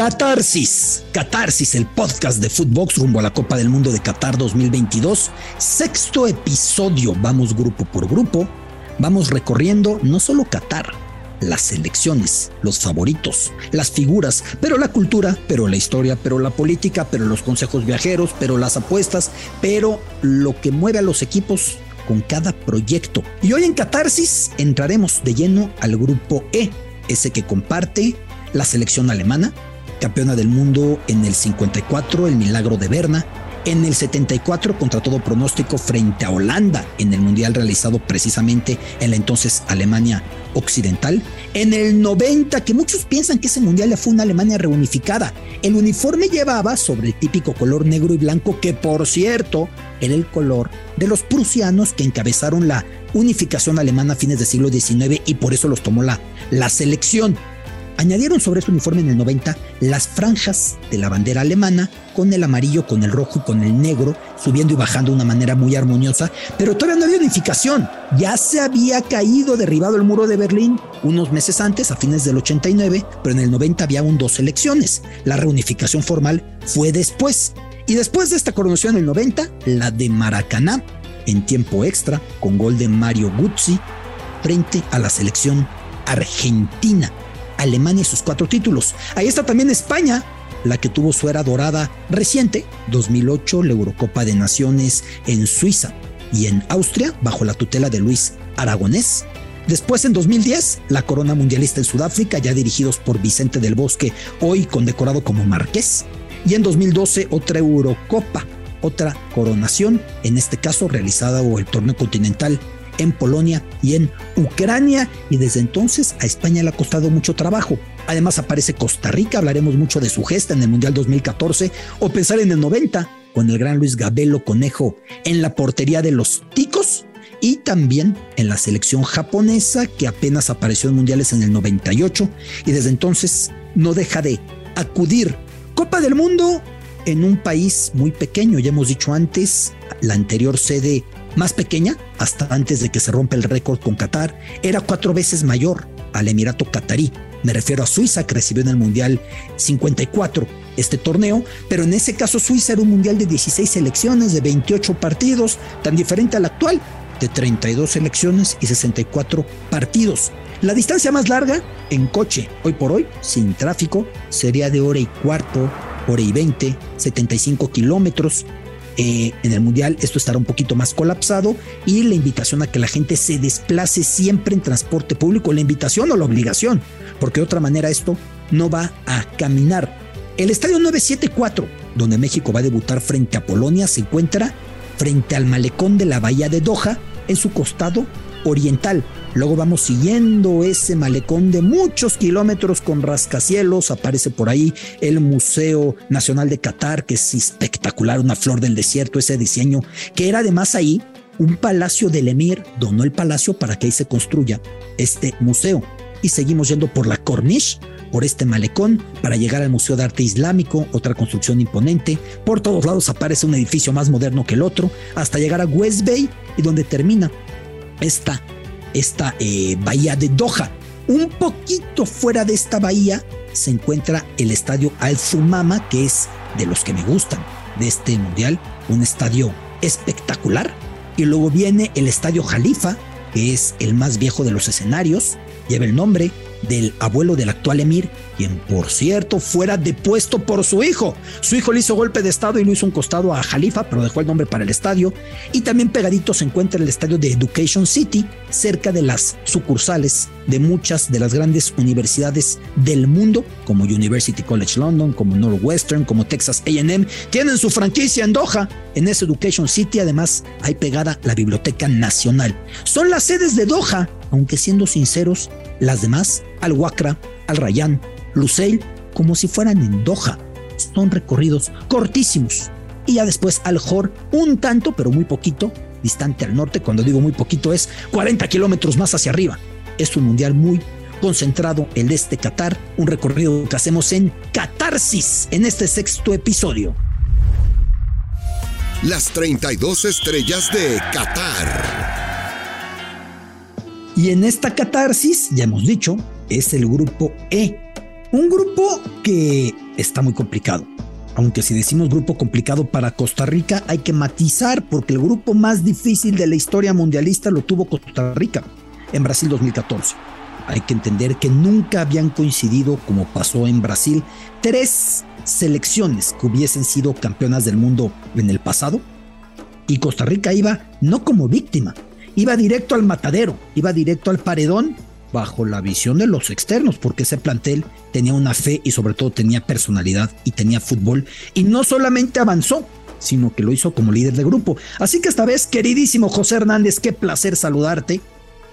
Catarsis, Catarsis, el podcast de Footbox rumbo a la Copa del Mundo de Qatar 2022. Sexto episodio, vamos grupo por grupo, vamos recorriendo no solo Qatar, las selecciones, los favoritos, las figuras, pero la cultura, pero la historia, pero la política, pero los consejos viajeros, pero las apuestas, pero lo que mueve a los equipos con cada proyecto. Y hoy en Catarsis entraremos de lleno al grupo E, ese que comparte la selección alemana, campeona del mundo en el 54, el milagro de Berna, en el 74 contra todo pronóstico frente a Holanda en el Mundial realizado precisamente en la entonces Alemania Occidental. En el 90, que muchos piensan que ese Mundial ya fue una Alemania reunificada, el uniforme llevaba sobre el típico color negro y blanco que por cierto era el color de los prusianos que encabezaron la unificación alemana a fines del siglo XIX y por eso los tomó la, la selección. Añadieron sobre ese uniforme en el 90 las franjas de la bandera alemana con el amarillo, con el rojo y con el negro, subiendo y bajando de una manera muy armoniosa, pero todavía no había unificación. Ya se había caído, derribado el muro de Berlín unos meses antes, a fines del 89, pero en el 90 había aún dos elecciones. La reunificación formal fue después. Y después de esta coronación en el 90, la de Maracaná, en tiempo extra, con gol de Mario Guzzi, frente a la selección argentina. Alemania y sus cuatro títulos. Ahí está también España, la que tuvo su era dorada reciente, 2008, la Eurocopa de Naciones en Suiza y en Austria, bajo la tutela de Luis Aragonés. Después, en 2010, la corona mundialista en Sudáfrica, ya dirigidos por Vicente del Bosque, hoy condecorado como Marqués. Y en 2012, otra Eurocopa, otra coronación, en este caso realizada o el torneo continental en Polonia y en Ucrania y desde entonces a España le ha costado mucho trabajo. Además aparece Costa Rica, hablaremos mucho de su gesta en el Mundial 2014 o pensar en el 90 con el gran Luis Gabelo Conejo en la portería de los Ticos y también en la selección japonesa que apenas apareció en mundiales en el 98 y desde entonces no deja de acudir. Copa del Mundo en un país muy pequeño, ya hemos dicho antes, la anterior sede más pequeña, hasta antes de que se rompa el récord con Qatar, era cuatro veces mayor al Emirato Qatarí. Me refiero a Suiza, que recibió en el Mundial 54 este torneo, pero en ese caso Suiza era un Mundial de 16 selecciones, de 28 partidos, tan diferente al actual, de 32 selecciones y 64 partidos. La distancia más larga en coche, hoy por hoy, sin tráfico, sería de hora y cuarto, hora y 20, 75 kilómetros. Eh, en el Mundial esto estará un poquito más colapsado y la invitación a que la gente se desplace siempre en transporte público, la invitación o la obligación, porque de otra manera esto no va a caminar. El estadio 974, donde México va a debutar frente a Polonia, se encuentra frente al malecón de la bahía de Doha, en su costado oriental. Luego vamos siguiendo ese malecón de muchos kilómetros con rascacielos. Aparece por ahí el Museo Nacional de Qatar, que es espectacular, una flor del desierto, ese diseño, que era además ahí un palacio del emir, donó el palacio para que ahí se construya este museo. Y seguimos yendo por la Corniche, por este malecón, para llegar al Museo de Arte Islámico, otra construcción imponente. Por todos lados aparece un edificio más moderno que el otro, hasta llegar a West Bay y donde termina esta, esta eh, bahía de Doha. Un poquito fuera de esta bahía se encuentra el estadio Al Zumama, que es de los que me gustan de este mundial, un estadio espectacular. Y luego viene el estadio Jalifa, que es el más viejo de los escenarios, lleva el nombre del abuelo del actual emir, quien por cierto fuera depuesto por su hijo. Su hijo le hizo golpe de estado y lo hizo un costado a Jalifa, pero dejó el nombre para el estadio. Y también pegadito se encuentra el estadio de Education City, cerca de las sucursales de muchas de las grandes universidades del mundo, como University College London, como Northwestern, como Texas AM. Tienen su franquicia en Doha. En ese Education City además hay pegada la Biblioteca Nacional. Son las sedes de Doha, aunque siendo sinceros, las demás, Al Wakra, Al Rayyan, Lusail, como si fueran en Doha. Son recorridos cortísimos. Y ya después Al Hor, un tanto, pero muy poquito, distante al norte. Cuando digo muy poquito es 40 kilómetros más hacia arriba. Es un mundial muy concentrado el de este Qatar, un recorrido que hacemos en Catarsis en este sexto episodio. Las 32 estrellas de Qatar. Y en esta catarsis, ya hemos dicho, es el grupo E. Un grupo que está muy complicado. Aunque si decimos grupo complicado para Costa Rica, hay que matizar porque el grupo más difícil de la historia mundialista lo tuvo Costa Rica en Brasil 2014. Hay que entender que nunca habían coincidido, como pasó en Brasil, tres selecciones que hubiesen sido campeonas del mundo en el pasado. Y Costa Rica iba no como víctima, iba directo al matadero, iba directo al paredón bajo la visión de los externos, porque ese plantel tenía una fe y sobre todo tenía personalidad y tenía fútbol. Y no solamente avanzó, sino que lo hizo como líder de grupo. Así que esta vez, queridísimo José Hernández, qué placer saludarte.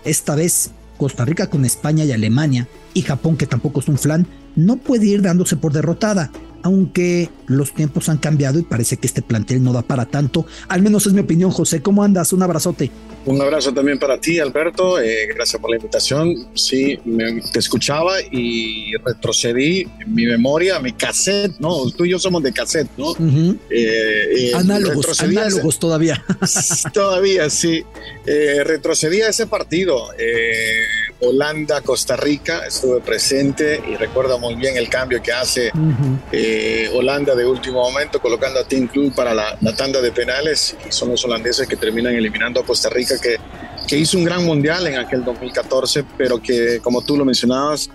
Esta vez Costa Rica con España y Alemania y Japón, que tampoco es un flan, no puede ir dándose por derrotada, aunque los tiempos han cambiado y parece que este plantel no da para tanto. Al menos es mi opinión, José. ¿Cómo andas? Un abrazote. Un abrazo también para ti, Alberto. Eh, gracias por la invitación. Sí, me, te escuchaba y retrocedí en mi memoria, mi cassette, ¿no? Tú y yo somos de cassette, ¿no? eh, análogos, análogos todavía. todavía, sí. Eh, retrocedí a ese partido. Eh, Holanda, Costa Rica, estuve presente y recuerdo muy bien el cambio que hace eh, Holanda de último momento, colocando a Team Club para la, tanda de penales. Y son los holandeses que terminan eliminando a Costa Rica que, que hizo un gran mundial en aquel 2014, pero que como tú lo mencionabas,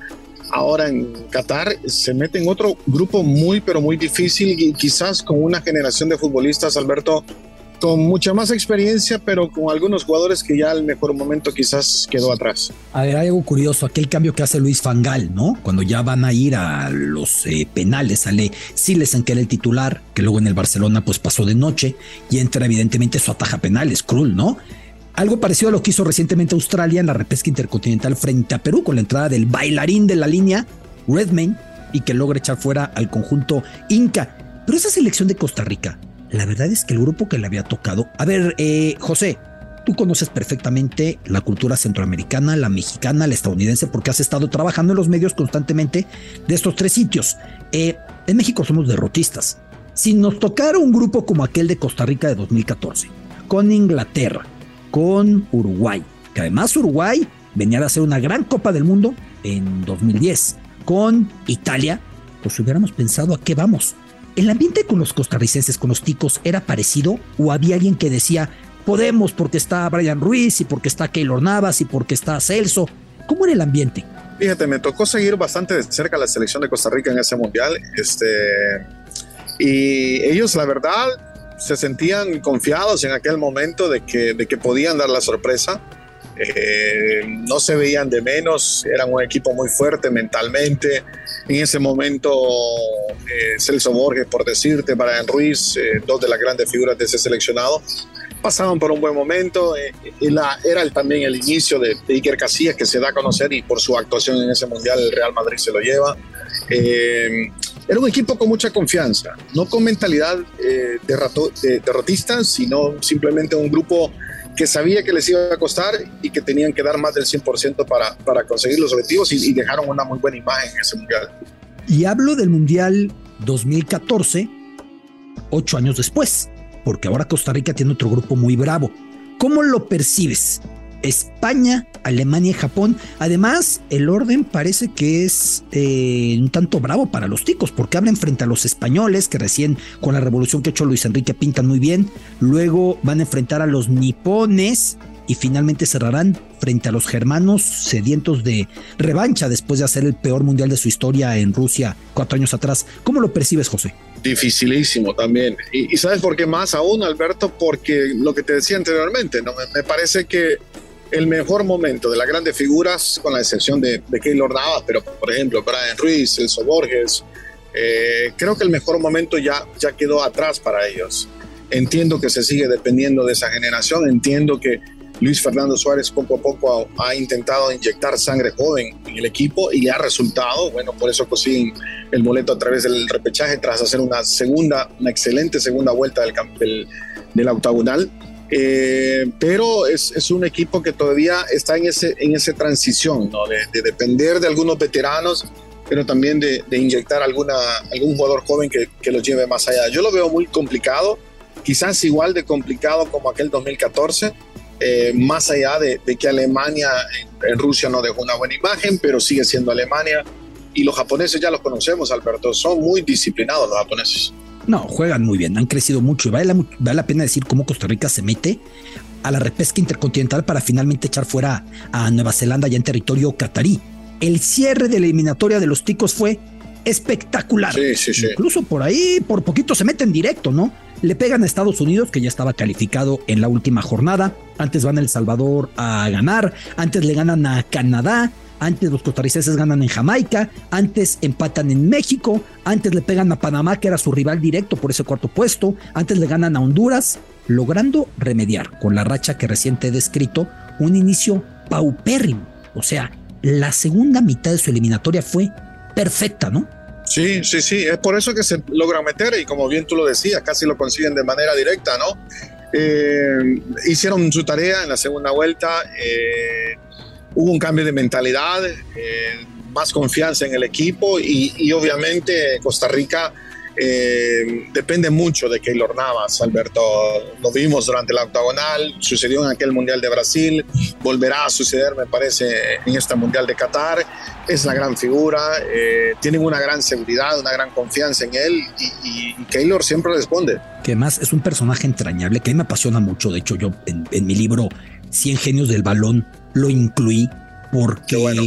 ahora en Qatar se mete en otro grupo muy, pero muy difícil y quizás con una generación de futbolistas, Alberto, con mucha más experiencia, pero con algunos jugadores que ya al mejor momento quizás quedó atrás. A ver, hay algo curioso, aquel cambio que hace Luis Fangal, ¿no? Cuando ya van a ir a los eh, penales, sale Silesen, que era el titular, que luego en el Barcelona pues pasó de noche, y entra evidentemente su ataja penales, Krul, ¿no? Algo parecido a lo que hizo recientemente Australia en la repesca intercontinental frente a Perú con la entrada del bailarín de la línea, Redmayne, y que logra echar fuera al conjunto Inca. Pero esa selección de Costa Rica, la verdad es que el grupo que le había tocado. A ver, eh, José, tú conoces perfectamente la cultura centroamericana, la mexicana, la estadounidense, porque has estado trabajando en los medios constantemente de estos tres sitios. Eh, en México somos derrotistas. Si nos tocara un grupo como aquel de Costa Rica de 2014, con Inglaterra, con Uruguay, que además Uruguay venía a hacer una gran Copa del Mundo en 2010, con Italia, pues hubiéramos pensado a qué vamos. ¿El ambiente con los costarricenses, con los ticos, era parecido o había alguien que decía, podemos porque está Brian Ruiz y porque está Keylor Navas y porque está Celso? ¿Cómo era el ambiente? Fíjate, me tocó seguir bastante de cerca la selección de Costa Rica en ese mundial. Este, y ellos, la verdad, se sentían confiados en aquel momento de que, de que podían dar la sorpresa. Eh, no se veían de menos, eran un equipo muy fuerte mentalmente. En ese momento, eh, Celso Borges, por decirte, Brian Ruiz, eh, dos de las grandes figuras de ese seleccionado, pasaban por un buen momento. era también el inicio de, Iker Casillas, que se da a conocer y por su actuación en ese mundial el Real Madrid se lo lleva. era un equipo con mucha confianza, no con mentalidad derrotista, sino simplemente un grupo que sabía que les iba a costar y que tenían que dar más del 100% para, para conseguir los objetivos y, dejaron una muy buena imagen en ese mundial. Y hablo del mundial 2014, ocho años después, porque ahora Costa Rica tiene otro grupo muy bravo. ¿Cómo lo percibes? España, Alemania y Japón. Además, el orden parece que es eh, un tanto bravo para los ticos, porque abren frente a los españoles, que recién con la revolución que ha hecho Luis Enrique pintan muy bien. Luego van a enfrentar a los nipones y finalmente cerrarán frente a los germanos sedientos de revancha después de hacer el peor mundial de su historia en Rusia cuatro años atrás. ¿Cómo lo percibes, José? Dificilísimo también. Y, sabes por qué más aún, Alberto, porque lo que te decía anteriormente, ¿no? me parece que el mejor momento de las grandes figuras, con la excepción de, de Keylor Navas, pero por ejemplo Brian Ruiz, Celso Borges, eh, creo que el mejor momento ya, ya quedó atrás para ellos. Entiendo que se sigue dependiendo de esa generación, entiendo que Luis Fernando Suárez poco a poco ha, intentado inyectar sangre joven en el equipo y le ha resultado, bueno, por eso consiguen el boleto a través del repechaje tras hacer una segunda, una excelente segunda vuelta del, del, del octagonal eh, pero es, es, un equipo que todavía está en ese en esa transición, ¿no? de, depender de algunos veteranos, pero también de, de, inyectar alguna, algún jugador joven que, que los lleve más allá. Yo lo veo muy complicado, quizás igual de complicado como aquel 2014, eh, más allá de, de, que Alemania en, Rusia no dejó una buena imagen, pero sigue siendo Alemania. y los japoneses ya los conocemos, Alberto, son muy disciplinados los japoneses. No, juegan muy bien, han crecido mucho y vale la, vale la pena decir cómo Costa Rica se mete a la repesca intercontinental para finalmente echar fuera a Nueva Zelanda ya en territorio catarí. El cierre de la eliminatoria de los ticos fue espectacular. Sí, sí, sí. Incluso por ahí, por poquito se meten directo, ¿no? Le pegan a Estados Unidos, que ya estaba calificado en la última jornada. Antes van a El Salvador a ganar. Antes le ganan a Canadá. Antes los costarricenses ganan en Jamaica. Antes empatan en México. Antes le pegan a Panamá, que era su rival directo por ese cuarto puesto. Antes le ganan a Honduras, logrando remediar con la racha que reciente he descrito un inicio paupérrimo. O sea, la segunda mitad de su eliminatoria fue perfecta, ¿no? Sí, sí, sí, es por eso que se logran meter y como bien tú lo decías, casi lo consiguen de manera directa, ¿no? Eh, hicieron su tarea en la segunda vuelta, eh, hubo un cambio de mentalidad, eh, más confianza en el equipo y, y obviamente Costa Rica eh, depende mucho de Keylor Navas, Alberto. Lo vimos durante la octagonal, sucedió en aquel Mundial de Brasil, volverá a suceder, me parece, en este Mundial de Qatar. Es la gran figura, eh, tienen una gran seguridad, una gran confianza en él y, y, Keylor siempre responde. Que más es un personaje entrañable que a mí me apasiona mucho. De hecho, yo en, en mi libro 100 genios del balón lo incluí porque bueno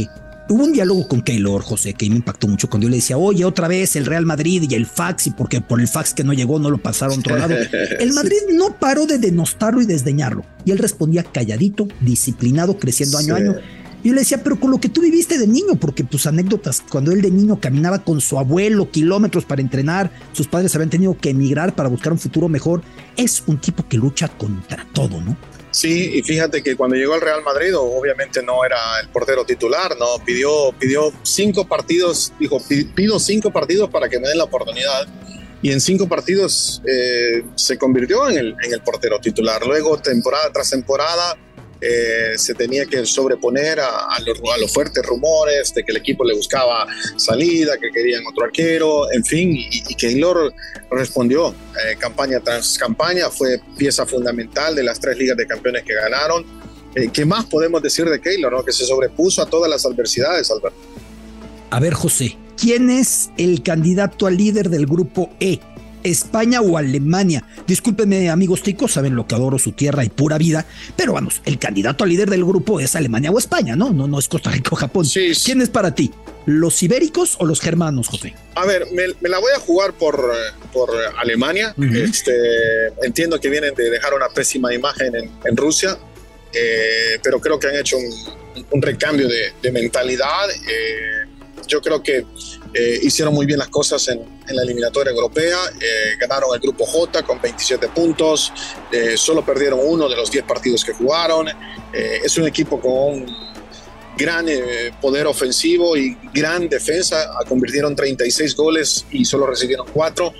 Hubo un diálogo con Keylor, José, que me impactó mucho cuando yo le decía, oye, otra vez el Real Madrid y el fax, y porque por el fax que no llegó no lo pasaron otro lado. El Madrid no paró de denostarlo y desdeñarlo. Y él respondía calladito, disciplinado, creciendo año a año. Yo le decía, pero con lo que tú viviste de niño, porque tus anécdotas, cuando él de niño caminaba con su abuelo kilómetros para entrenar, sus padres habían tenido que emigrar para buscar un futuro mejor, es un tipo que lucha contra todo, ¿no? Sí, y fíjate que cuando llegó al Real Madrid, obviamente no era el portero titular, ¿no? Pidió, pidió cinco partidos, dijo, pido cinco partidos para que me den la oportunidad. Y en cinco partidos eh, se convirtió en el, en el portero titular. Luego, temporada tras temporada, eh, se tenía que sobreponer a, los, fuertes rumores de que el equipo le buscaba salida, que querían otro arquero, en fin, y, y Keylor respondió eh, campaña tras campaña, fue pieza fundamental de las tres ligas de campeones que ganaron. Eh, ¿Qué más podemos decir de Keylor? No? Que se sobrepuso a todas las adversidades, Alberto. A ver, José, ¿quién es el candidato al líder del grupo E? España o Alemania. Discúlpenme, amigos ticos, saben lo que adoro su tierra y pura vida, pero vamos, el candidato al líder del grupo es Alemania o España, ¿no? No, no es Costa Rica o Japón. Sí, sí. ¿Quién es para ti? ¿Los ibéricos o los germanos, José? A ver, me, me la voy a jugar por, por Alemania. Uh -huh. este, entiendo que vienen de dejar una pésima imagen en, en Rusia, eh, pero creo que han hecho un, un recambio de, de mentalidad. Eh, yo creo que eh, hicieron muy bien las cosas en, en la eliminatoria europea, eh, ganaron el grupo J con 27 puntos, eh, solo perdieron uno de los 10 partidos que jugaron, es un equipo con gran poder ofensivo y gran defensa, convirtieron 36 goles y solo recibieron 4.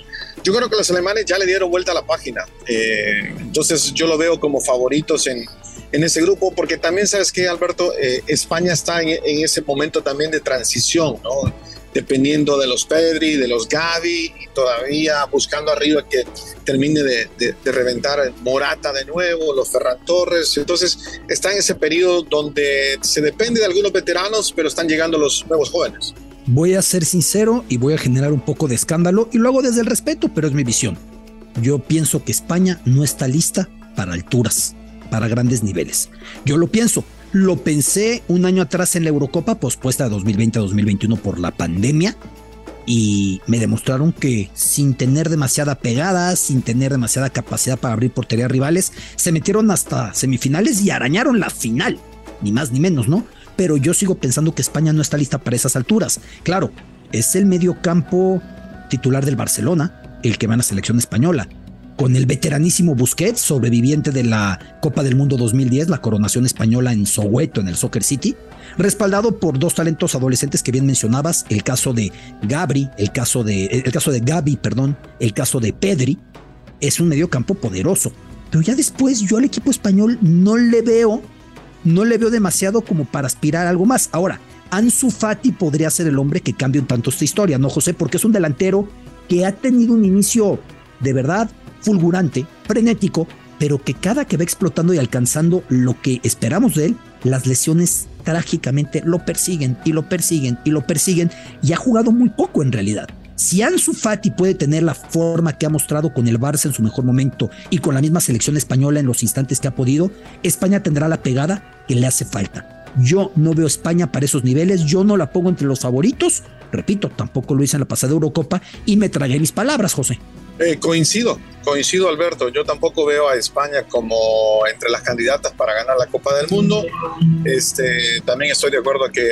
Yo creo que los alemanes ya le dieron vuelta a la página, entonces yo lo veo como favoritos en, en ese grupo, porque también sabes que, Alberto, eh, España está en, en, ese momento también de transición, ¿no? Dependiendo de los Pedri, de los Gavi, y todavía buscando arriba que termine de, reventar Morata de nuevo, los Ferran Torres. Entonces, está en ese periodo donde se depende de algunos veteranos, pero están llegando los nuevos jóvenes. Voy a ser sincero y voy a generar un poco de escándalo, y lo hago desde el respeto, pero es mi visión. Yo pienso que España no está lista para alturas para grandes niveles. Yo lo pienso, lo pensé un año atrás en la Eurocopa pospuesta de 2020 a 2021 por la pandemia y me demostraron que sin tener demasiada pegada, sin tener demasiada capacidad para abrir porterías rivales, se metieron hasta semifinales y arañaron la final, ni más ni menos, ¿no? Pero yo sigo pensando que España no está lista para esas alturas. Claro, es el mediocampo titular del Barcelona, el que va a la selección española con el veteranísimo Busquets, sobreviviente de la Copa del Mundo 2010, la coronación española en Soweto, en el Soccer City, respaldado por dos talentos adolescentes que bien mencionabas, el caso de Gabri, el caso de, el caso de Gaby, perdón, el caso de Pedri, es un mediocampo poderoso. Pero ya después yo al equipo español no le veo, no le veo demasiado como para aspirar a algo más. Ahora, Ansu Fati podría ser el hombre que cambie un tanto esta historia, ¿no, José? Porque es un delantero que ha tenido un inicio de verdad fulgurante, frenético, pero que cada que va explotando y alcanzando lo que esperamos de él, las lesiones trágicamente lo persiguen y lo persiguen y lo persiguen y ha jugado muy poco en realidad. Si Ansu Fati puede tener la forma que ha mostrado con el Barça en su mejor momento y con la misma selección española en los instantes que ha podido, España tendrá la pegada que le hace falta. Yo no veo España para esos niveles, yo no la pongo entre los favoritos. Repito, tampoco lo hice en la pasada Eurocopa y me tragué mis palabras, José. Eh, coincido, coincido Alberto. Yo tampoco veo a España como entre las candidatas para ganar la Copa del Mundo. Este, también estoy de acuerdo que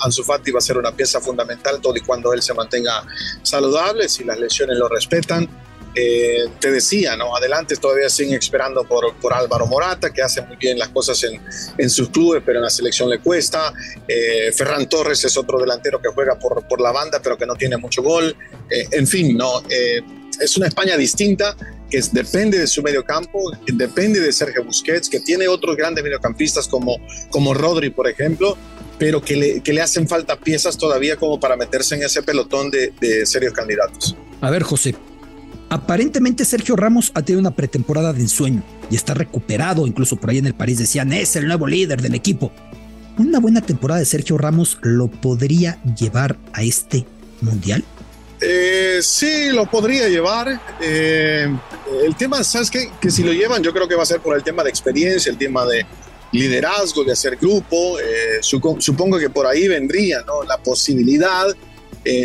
Ansu Fati va a ser una pieza fundamental todo y cuando él se mantenga saludable, si las lesiones lo respetan. Eh, te decía, ¿no? Adelante todavía siguen esperando por, por Álvaro Morata, que hace muy bien las cosas en, en sus clubes, pero en la selección le cuesta. Eh, Ferran Torres es otro delantero que juega por, por la banda, pero que no tiene mucho gol. en fin, ¿no? Es una España distinta que depende de su medio campo, que depende de Sergio Busquets, que tiene otros grandes mediocampistas como, como Rodri, por ejemplo, pero que le, que le hacen falta piezas todavía como para meterse en ese pelotón de, de serios candidatos. A ver, José, Aparentemente Sergio Ramos ha tenido una pretemporada de ensueño y está recuperado, incluso por ahí en el París decían, es el nuevo líder del equipo. ¿Una buena temporada de Sergio Ramos lo podría llevar a este mundial? Eh, sí, lo podría llevar. Eh, el tema, ¿sabes qué? Que si lo llevan, yo creo que va a ser por el tema de experiencia, el tema de liderazgo, de hacer grupo. Eh, supongo que por ahí vendría la posibilidad.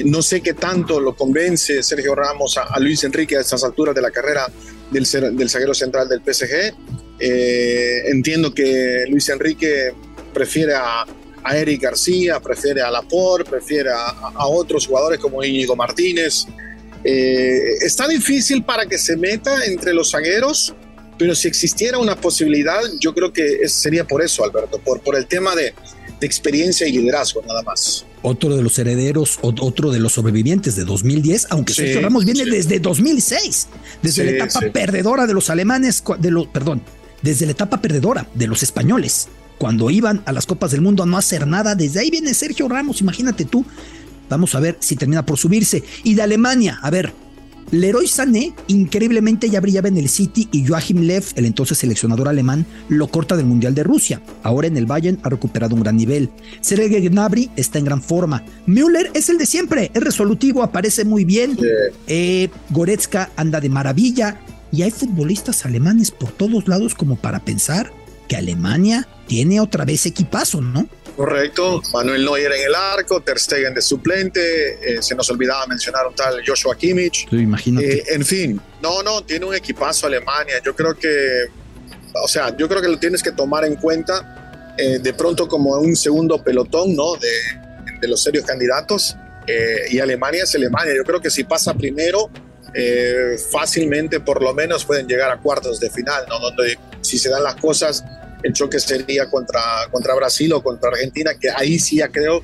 no sé qué tanto lo convence Sergio Ramos a, Luis Enrique a estas alturas de la carrera del, del zaguero central del PSG. entiendo que Luis Enrique prefiere a, a Eric García, prefiere a Laporte, prefiere a, otros jugadores como Íñigo Martínez. Eh, está difícil para que se meta entre los zagueros, pero si existiera una posibilidad, yo creo que sería por eso, Alberto, por, por el tema de, experiencia y liderazgo, nada más. Otro de los herederos, otro de los sobrevivientes de 2010, aunque Sergio Ramos viene desde 2006, desde la etapa perdedora de los alemanes, de los, perdón, desde la etapa perdedora de los españoles cuando iban a las Copas del Mundo a no hacer nada. Desde ahí viene Sergio Ramos, imagínate tú. Vamos a ver si termina por subirse. Y de Alemania, a ver, Leroy Sané increíblemente ya brillaba en el City y Joachim Lev, el entonces seleccionador alemán, lo corta del Mundial de Rusia. Ahora en el Bayern ha recuperado un gran nivel. Sergei Gnabry está en gran forma. Müller es el de siempre, es resolutivo, aparece muy bien. Eh, Goretzka anda de maravilla. Y hay futbolistas alemanes por todos lados como para pensar que Alemania tiene otra vez equipazo, ¿no? Correcto, Manuel Neuer en el arco, Ter Stegen de suplente, eh, se nos olvidaba mencionar un tal Joshua Kimmich. Sí, imagínate. Eh, en fin, no, no, tiene un equipazo Alemania. Yo creo que, o sea, yo creo que lo tienes que tomar en cuenta eh, de pronto como un segundo pelotón, ¿no? De, de los serios candidatos. y Alemania es Alemania. Yo creo que si pasa primero, fácilmente por lo menos pueden llegar a cuartos de final, ¿no? Donde si se dan las cosas el choque sería contra, contra Brasil o contra Argentina, que ahí sí ya creo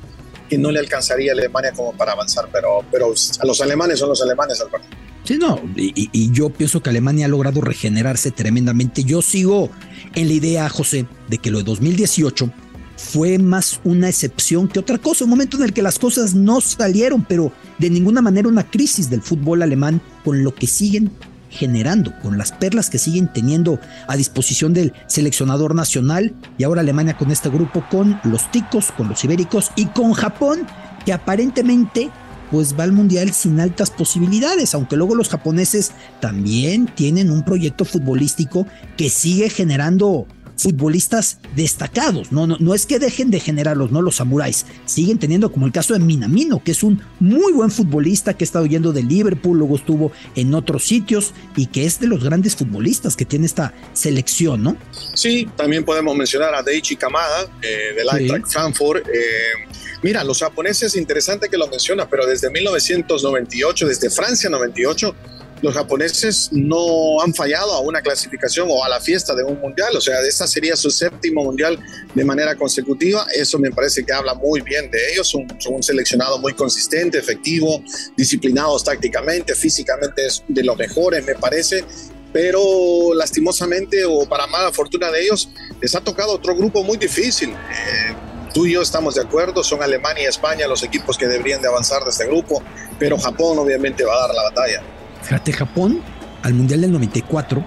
que no le alcanzaría a Alemania como para avanzar, pero, pero a los alemanes son los alemanes, Alberto. Sí, no, y, y, yo pienso que Alemania ha logrado regenerarse tremendamente. Yo sigo en la idea, José, de que lo de 2018 fue más una excepción que otra cosa, un momento en el que las cosas no salieron, pero de ninguna manera una crisis del fútbol alemán con lo que siguen generando, con las perlas que siguen teniendo a disposición del seleccionador nacional y ahora Alemania con este grupo con los ticos, con los ibéricos y con Japón, que aparentemente pues va al mundial sin altas posibilidades, aunque luego los japoneses también tienen un proyecto futbolístico que sigue generando futbolistas destacados. No, no, no es que dejen de generarlos, no los samuráis. Siguen teniendo como el caso de Minamino, que es un muy buen futbolista que ha estado yendo de Liverpool, luego estuvo en otros sitios y que es de los grandes futbolistas que tiene esta selección, ¿no? Sí, también podemos mencionar a Deichi Kamada eh, del Eintracht Frankfurt. Eh, mira, los japoneses, interesante que lo menciona, pero desde 1998, desde Francia 98, los japoneses no han fallado a una clasificación o a la fiesta de un mundial, o sea, esta sería su séptimo mundial de manera consecutiva, eso me parece que habla muy bien de ellos, son, un seleccionado muy consistente, efectivo, disciplinados tácticamente, físicamente es de los mejores, me parece, pero lastimosamente o para mala fortuna de ellos, les ha tocado otro grupo muy difícil. Eh, tú y yo estamos de acuerdo, son Alemania y España los equipos que deberían de avanzar de este grupo, pero Japón obviamente va a dar la batalla. Fíjate, Japón al Mundial del 94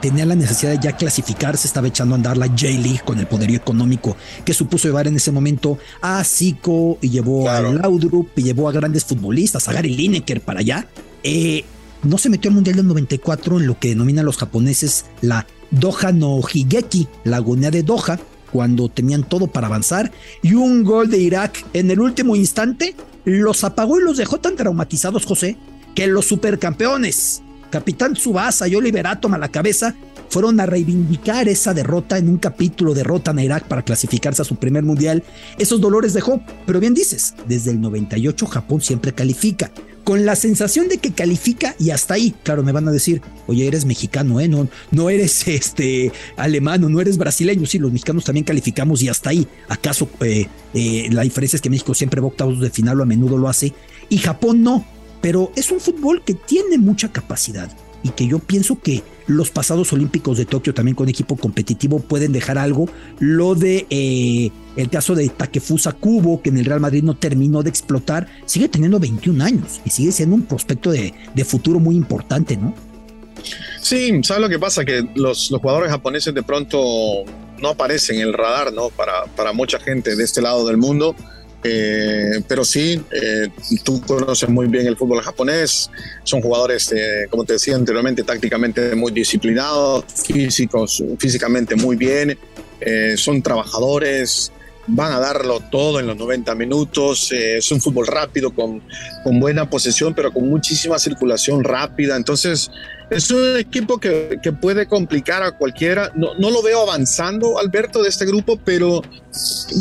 tenía la necesidad de ya clasificarse, estaba echando a andar la J-League con el poderío económico que supuso llevar en ese momento a Zico y llevó a Laudrup y llevó a grandes futbolistas, a Gary Lineker para allá. Eh, no se metió al Mundial del 94 en lo que denominan los japoneses la Doha no Higeki, la agonía de Doha, cuando tenían todo para avanzar y un gol de Irak en el último instante los apagó y los dejó tan traumatizados, José, que los supercampeones, Capitán Tsubasa y Oliverato a la cabeza, fueron a reivindicar esa derrota en un capítulo derrotan a Irak para clasificarse a su primer mundial. Esos dolores dejó, pero bien dices, desde el 98 Japón siempre califica con la sensación de que califica y hasta ahí, claro, me van a decir, oye, eres mexicano, ¿eh? No, no eres este alemán no eres brasileño, sí, los mexicanos también calificamos y hasta ahí. ¿Acaso eh, eh, la diferencia es que México siempre va octavos de final o a menudo lo hace y Japón no? Pero es un fútbol que tiene mucha capacidad y que yo pienso que los pasados olímpicos de Tokio también con equipo competitivo pueden dejar algo. Lo de eh, el caso de Takefusa Kubo, que en el Real Madrid no terminó de explotar, sigue teniendo 21 años y sigue siendo un prospecto de, futuro muy importante, ¿no? Sí, ¿sabes lo que pasa? Que los, los, jugadores japoneses de pronto no aparecen en el radar, ¿no? Para, para mucha gente de este lado del mundo. Eh, pero sí, eh, tú conoces muy bien el fútbol japonés, son jugadores, eh, como te decía anteriormente, tácticamente muy disciplinados, físicos, físicamente muy bien, son trabajadores, van a darlo todo en los 90 minutos, es un fútbol rápido, con, con buena posesión, pero con muchísima circulación rápida, entonces es un equipo que, que, puede complicar a cualquiera. No, no, lo veo avanzando, Alberto, de este grupo, pero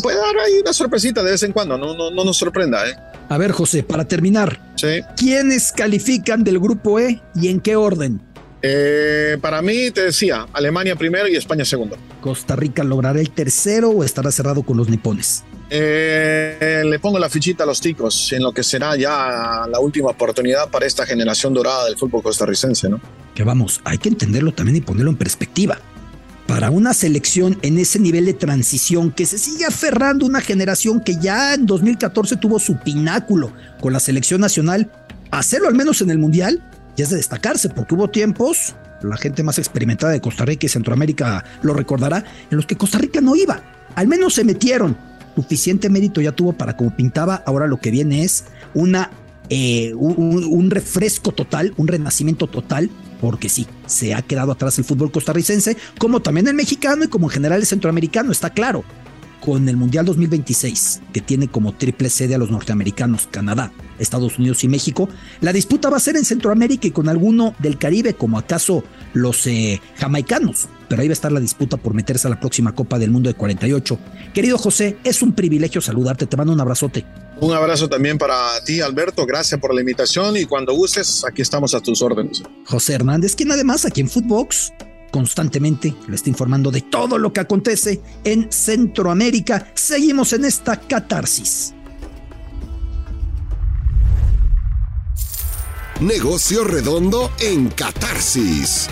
puede dar ahí una sorpresita de vez en cuando. No, no, no nos sorprenda. ¿eh? A ver, José, para terminar, ¿Sí? ¿quiénes califican del grupo E y en qué orden? Eh, para mí, te decía, Alemania primero y España segundo. ¿Costa Rica logrará el tercero o estará cerrado con los nipones? Eh, le pongo la fichita a los ticos en lo que será ya la última oportunidad para esta generación dorada del fútbol costarricense, ¿no? Que vamos, hay que entenderlo también y ponerlo en perspectiva. Para una selección en ese nivel de transición que se sigue aferrando una generación que ya en 2014 tuvo su pináculo con la selección nacional, hacerlo al menos en el Mundial ya es de destacarse, porque hubo tiempos, la gente más experimentada de Costa Rica y Centroamérica lo recordará, en los que Costa Rica no iba. Al menos se metieron, suficiente mérito ya tuvo para como pintaba, ahora lo que viene es una, eh, un, refresco total, un renacimiento total, porque sí, se ha quedado atrás el fútbol costarricense, como también el mexicano y como en general el centroamericano, está claro. Con el Mundial 2026, que tiene como triple sede a los norteamericanos, Canadá, Estados Unidos y México, la disputa va a ser en Centroamérica y con alguno del Caribe, como acaso los eh, jamaicanos, pero ahí va a estar la disputa por meterse a la próxima Copa del Mundo de 48. Querido José, es un privilegio saludarte, te mando un abrazote. Un abrazo también para ti, Alberto, gracias por la invitación y cuando gustes, aquí estamos a tus órdenes. José Hernández, quien además aquí en Footbox constantemente le está informando de todo lo que acontece en Centroamérica. Seguimos en esta catarsis. Negocio redondo en catarsis.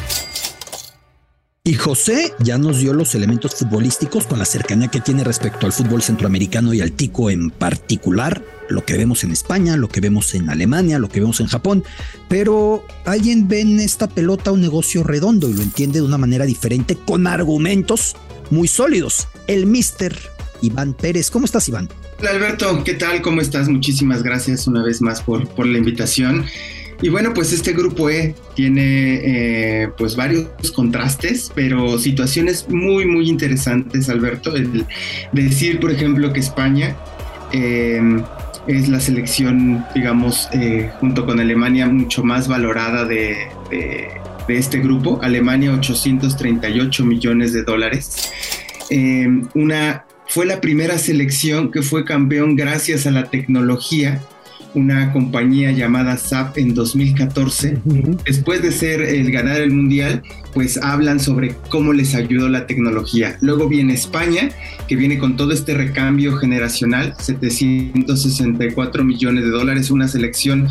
Y José ya nos dio los elementos futbolísticos con la cercanía que tiene respecto al fútbol centroamericano y al tico en particular, lo que vemos en España, lo que vemos en Alemania, lo que vemos en Japón, pero alguien ve en esta pelota un negocio redondo y lo entiende de una manera diferente con argumentos muy sólidos. El mister Iván Pérez. ¿Cómo estás, Iván? Hola, Alberto. ¿Qué tal? ¿Cómo estás? Muchísimas gracias una vez más por, por la invitación. Y bueno, pues este grupo E tiene eh, pues varios contrastes, pero situaciones muy, muy interesantes, Alberto. El decir, por ejemplo, que España em, es la selección, digamos, eh, junto con Alemania, mucho más valorada de, este grupo. Alemania, 838 millones de dólares. Em, una, fue la primera selección que fue campeón gracias a la tecnología una compañía llamada SAP en 2014. Después de ser el ganar el mundial, pues hablan sobre cómo les ayudó la tecnología. Luego viene España, que viene con todo este recambio generacional, 764 millones de dólares, una selección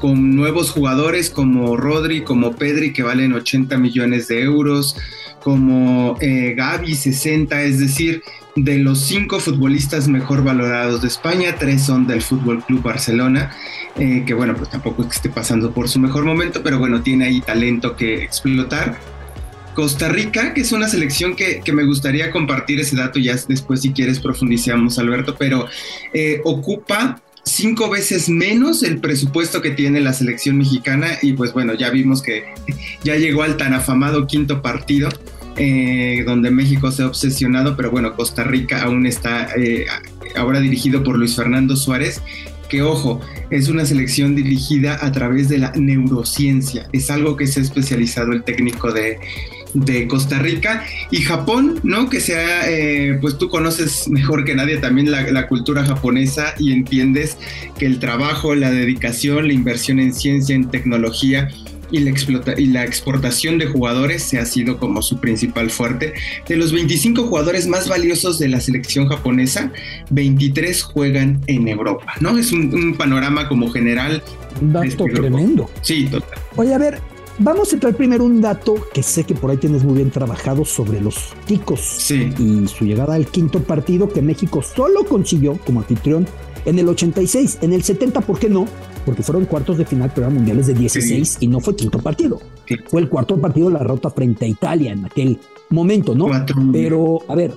con nuevos jugadores como Rodri, como Pedri, que valen 80 millones de euros, como eh, Gaby, 60, es decir, de los cinco futbolistas mejor valorados de España, tres son del Fútbol Club Barcelona, eh, que bueno, pues tampoco es que esté pasando por su mejor momento, pero bueno, tiene ahí talento que explotar. Costa Rica, que es una selección que, me gustaría compartir ese dato, ya después si quieres profundizamos, Alberto, pero eh, ocupa cinco veces menos el presupuesto que tiene la selección mexicana y pues bueno, ya vimos que ya llegó al tan afamado quinto partido. Eh, donde México se ha obsesionado, pero bueno, Costa Rica aún está eh, ahora dirigido por Luis Fernando Suárez que ojo, es una selección dirigida a través de la neurociencia. Es algo que se ha especializado el técnico de, Costa Rica y Japón, ¿no? Que sea, eh, pues tú conoces mejor que nadie también la, la, cultura japonesa y entiendes que el trabajo, la dedicación, la inversión en ciencia, en tecnología y la, explota y la exportación de jugadores se ha sido como su principal fuerte. De los 25 jugadores más valiosos de la selección japonesa, 23 juegan en Europa, ¿no? Es un, panorama como general. Un dato este tremendo. Sí, total. Oye, a ver, Vamos a entrar primero un dato que sé que por ahí tienes muy bien trabajado sobre los ticos sí. y su llegada al quinto partido que México solo consiguió como anfitrión en el 86, en el 70, ¿por qué no? porque fueron cuartos de final, pero eran mundiales de 16 y no fue quinto partido. Fue el cuarto partido de la ruta frente a Italia en aquel momento, ¿no? Pero, a ver,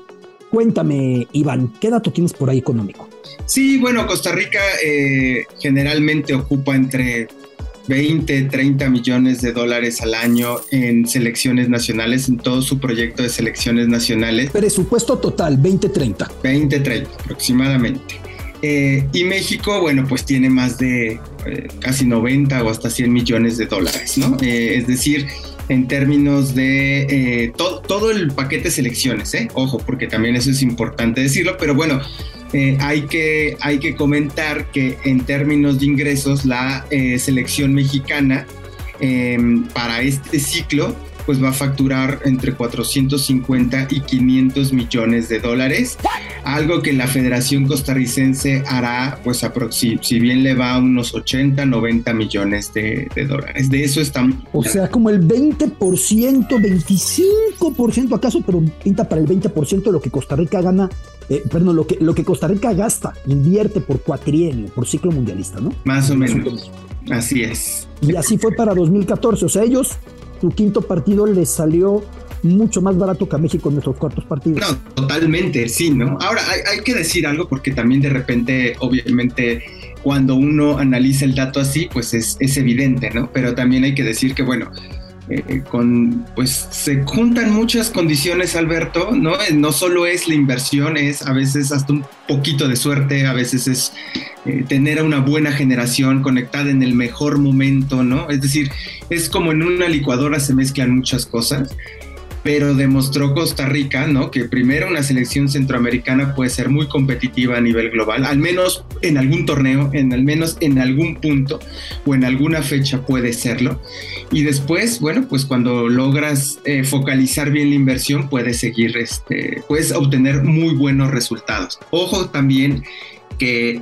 cuéntame, Iván, ¿qué dato tienes por ahí económico? Sí, bueno, Costa Rica eh, generalmente ocupa entre 20, 30 millones de dólares al año en selecciones nacionales, en todo su proyecto de selecciones nacionales. Presupuesto total, 20, 30. 20, 30 aproximadamente. Eh, y México, bueno, pues tiene más de eh, casi 90 o hasta 100 millones de dólares, ¿no? Eh, es decir, en términos de todo el paquete de selecciones, ¿eh? Ojo, porque también eso es importante decirlo, pero bueno, hay, que, hay que comentar que en términos de ingresos, la selección mexicana para este ciclo pues va a facturar entre 450 y 500 millones de dólares, algo que la Federación Costarricense hará, pues si bien le va a unos 80, 90 millones de, dólares. De eso estamos. O sea, como el 20%, 25% acaso, pero pinta para el 20% de lo que Costa Rica gana eh, perdón, lo que, lo que Costa Rica gasta, invierte por cuatrienio, por ciclo mundialista, ¿no? Más o menos. Así es. Y así fue para 2014. O sea, ellos su quinto partido les salió mucho más barato que a México en nuestros cuartos partidos. No, totalmente, sí, ¿no? Ahora hay, que decir algo porque también de repente, obviamente, cuando uno analiza el dato así, pues es, es evidente, ¿no? Pero también hay que decir que, bueno, eh, con, pues se juntan muchas condiciones, Alberto, ¿no? Eh, no solo es la inversión, es a veces hasta un poquito de suerte, a veces es eh, tener a una buena generación conectada en el mejor momento, ¿no? Es decir, es como en una licuadora se mezclan muchas cosas pero demostró Costa Rica, ¿no? Que primero una selección centroamericana puede ser muy competitiva a nivel global, al menos en algún torneo, en al menos en algún punto o en alguna fecha puede serlo. Y después, bueno, pues cuando logras eh, focalizar bien la inversión, puedes seguir, este, puedes obtener muy buenos resultados. Ojo también que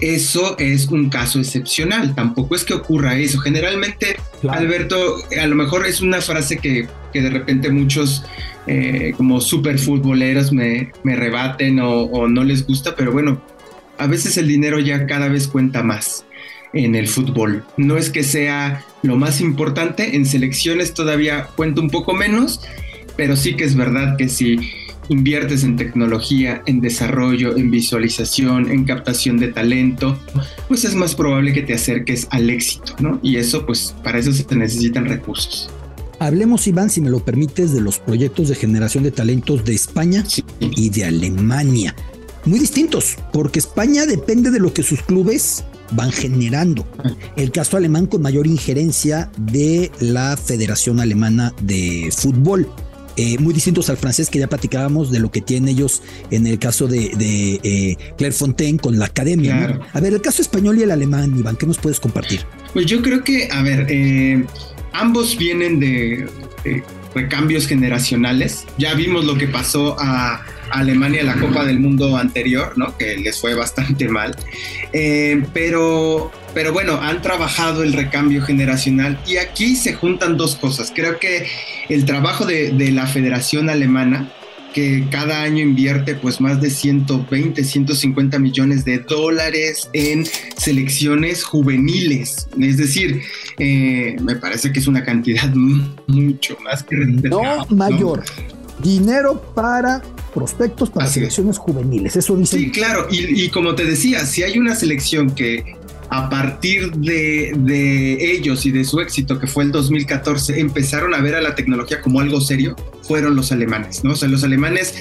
eso es un caso excepcional, tampoco es que ocurra eso. Generalmente, Alberto, a lo mejor es una frase que, de repente muchos eh, como super futboleros me, rebaten o, no les gusta, pero bueno, a veces el dinero ya cada vez cuenta más en el fútbol. No es que sea lo más importante, en selecciones todavía cuenta un poco menos, pero sí que es verdad que si inviertes en tecnología, en desarrollo, en visualización, en captación de talento, pues es más probable que te acerques al éxito, ¿no? Y eso, pues para eso se te necesitan recursos. Hablemos, Iván, si me lo permites, de los proyectos de generación de talentos de España y de Alemania. Muy distintos, porque España depende de lo que sus clubes van generando. El caso alemán con mayor injerencia de la Federación Alemana de Fútbol. Eh, muy distintos al francés que ya platicábamos de lo que tienen ellos en el caso de, de eh, Claire Fontaine con la academia. A ver, el caso español y el alemán, Iván, ¿qué nos puedes compartir? Pues yo creo que, a ver, eh, ambos vienen de, recambios generacionales. Ya vimos lo que pasó a Alemania en la Copa del Mundo anterior, ¿no? Que les fue bastante mal. pero pero bueno, han trabajado el recambio generacional y aquí se juntan dos cosas. Creo que el trabajo de, la Federación Alemana que cada año invierte pues más de 120, 150 millones de dólares en selecciones juveniles. Es decir, eh, me parece que es una cantidad mucho más que No mayor. Dinero para prospectos para selecciones juveniles. Eso dice. Sí, claro. Y, y, como te decía, si hay una selección que a partir de, ellos y de su éxito, que fue el 2014, empezaron a ver a la tecnología como algo serio, fueron los alemanes, ¿no? O sea, los alemanes,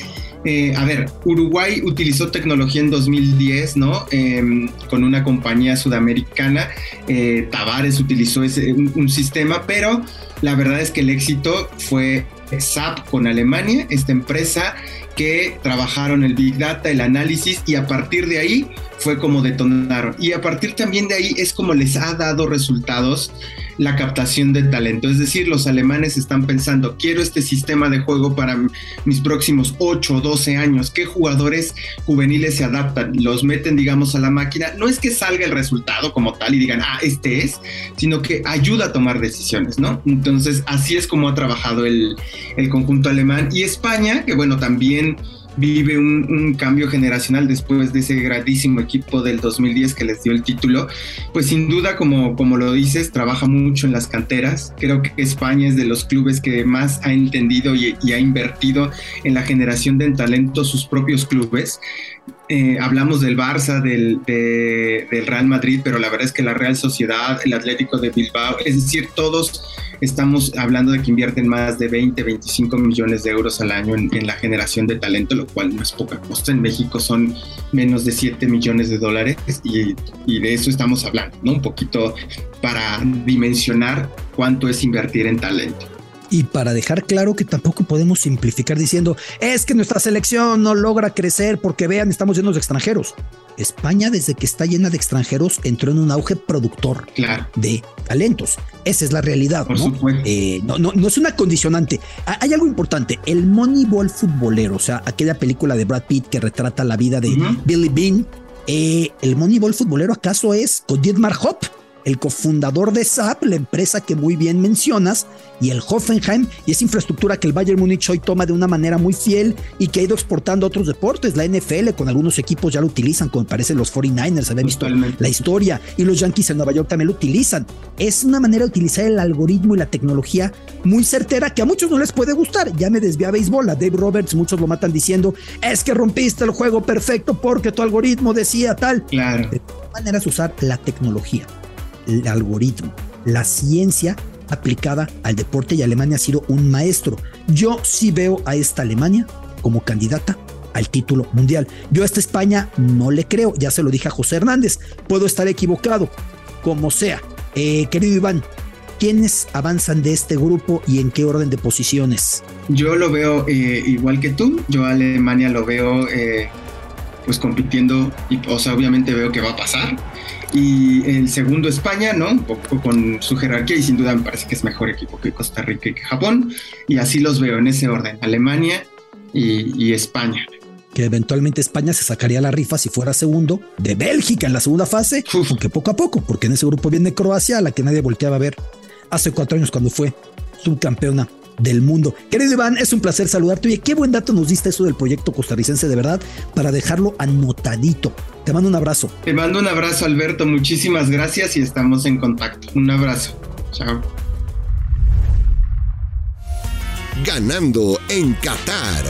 eh, a ver, Uruguay utilizó tecnología en 2010, ¿no? Em, con una compañía sudamericana, eh, Tavares utilizó ese, un sistema, pero la verdad es que el éxito fue SAP con Alemania, esta empresa que trabajaron el Big Data, el análisis y a partir de ahí fue como detonaron. Y a partir también de ahí es como les ha dado resultados la captación de talento. Es decir, los alemanes están pensando, quiero este sistema de juego para mis próximos 8 o 12 años. ¿Qué jugadores juveniles se adaptan? Los meten, digamos, a la máquina. No es que salga el resultado como tal y digan, ah, este es, sino que ayuda a tomar decisiones, ¿no? Entonces, así es como ha trabajado el, el conjunto alemán. Y España, que bueno, también vive un, cambio generacional después de ese grandísimo equipo del 2010 que les dio el título, pues sin duda, como, como lo dices, trabaja mucho en las canteras. Creo que España es de los clubes que más ha entendido y, ha invertido en la generación de talento sus propios clubes. Eh, hablamos del Barça, del, del Real Madrid, pero la verdad es que la Real Sociedad, el Atlético de Bilbao, es decir, todos estamos hablando de que invierten más de 20, 25 millones de euros al año en, la generación de talento, lo cual no es poca costa. En México son menos de 7 millones de dólares y de eso estamos hablando, ¿no? Un poquito para dimensionar cuánto es invertir en talento. Y para dejar claro que tampoco podemos simplificar diciendo, es que nuestra selección no logra crecer porque vean, estamos llenos de extranjeros. España, desde que está llena de extranjeros, entró en un auge productor de talentos. Esa es la realidad, eh, ¿no? ¿no? es una condicionante. Hay algo importante. El Moneyball futbolero, o sea, aquella película de Brad Pitt que retrata la vida de Billy Bean. Eh, el Moneyball futbolero, ¿acaso es con Dietmar Hopp? El cofundador de SAP, la empresa que muy bien mencionas, y el Hoffenheim, y esa infraestructura que el Bayern Múnich hoy toma de una manera muy fiel y que ha ido exportando a otros deportes. La NFL con algunos equipos ya lo utilizan, como parece los 49ers, había visto la historia, y los Yankees en Nueva York también lo utilizan. Es una manera de utilizar el algoritmo y la tecnología muy certera que a muchos no les puede gustar. Ya me desvía a béisbol, a Dave Roberts, muchos lo matan diciendo, es que rompiste el juego perfecto porque tu algoritmo decía tal. Claro. De todas maneras, usar la tecnología el algoritmo, la ciencia aplicada al deporte y Alemania ha sido un maestro. Yo sí veo a esta Alemania como candidata al título mundial. Yo a esta España no le creo, ya se lo dije a José Hernández, puedo estar equivocado, como sea. Eh, querido Iván, ¿quiénes avanzan de este grupo y en qué orden de posiciones? Yo lo veo eh, igual que tú, yo a Alemania lo veo eh, pues compitiendo, y, o sea, obviamente veo que va a pasar y el segundo España, ¿no? Un poco con su jerarquía y sin duda me parece que es mejor equipo que Costa Rica y que Japón. Y así los veo en ese orden, Alemania y, España. Que eventualmente España se sacaría la rifa si fuera segundo de Bélgica en la segunda fase, aunque poco a poco, porque en ese grupo viene Croacia, a la que nadie volteaba a ver hace cuatro años cuando fue subcampeona del mundo. Querido Iván, es un placer saludarte. Oye, qué buen dato nos diste eso del proyecto costarricense, de verdad, para dejarlo anotadito. Te mando un abrazo. Te mando un abrazo, Alberto. Muchísimas gracias y estamos en contacto. Un abrazo. Chao. Ganando en Qatar.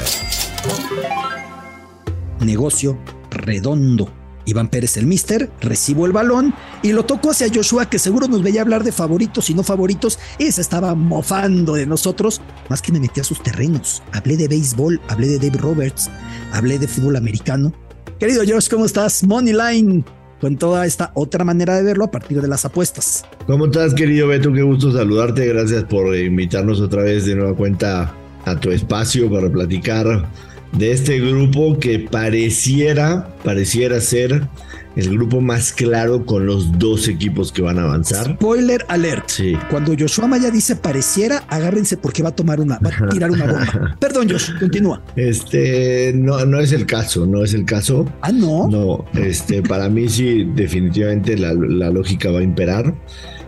Negocio redondo Iván Pérez, el mister, recibo el balón y lo toco hacia Joshua, que seguro nos veía hablar de favoritos y no favoritos, y se estaba mofando de nosotros, más que me metí a sus terrenos. Hablé de béisbol, hablé de Dave Roberts, hablé de fútbol americano. Querido Josh, ¿cómo estás? Moneyline, con toda esta otra manera de verlo a partir de las apuestas. ¿Cómo estás, querido Beto? Qué gusto saludarte. Gracias por invitarnos otra vez de nueva cuenta a tu espacio para platicar de este grupo que pareciera, pareciera ser el grupo más claro con los dos equipos que van a avanzar. Spoiler alert. Sí. Cuando Joshua Maya dice pareciera, agárrense porque va a tomar una, va a tirar una bomba. Perdón, Josh, continúa. Este, no, no es el caso, no es el caso. Ah, no. No, este, para mí sí, definitivamente la, la lógica va a imperar.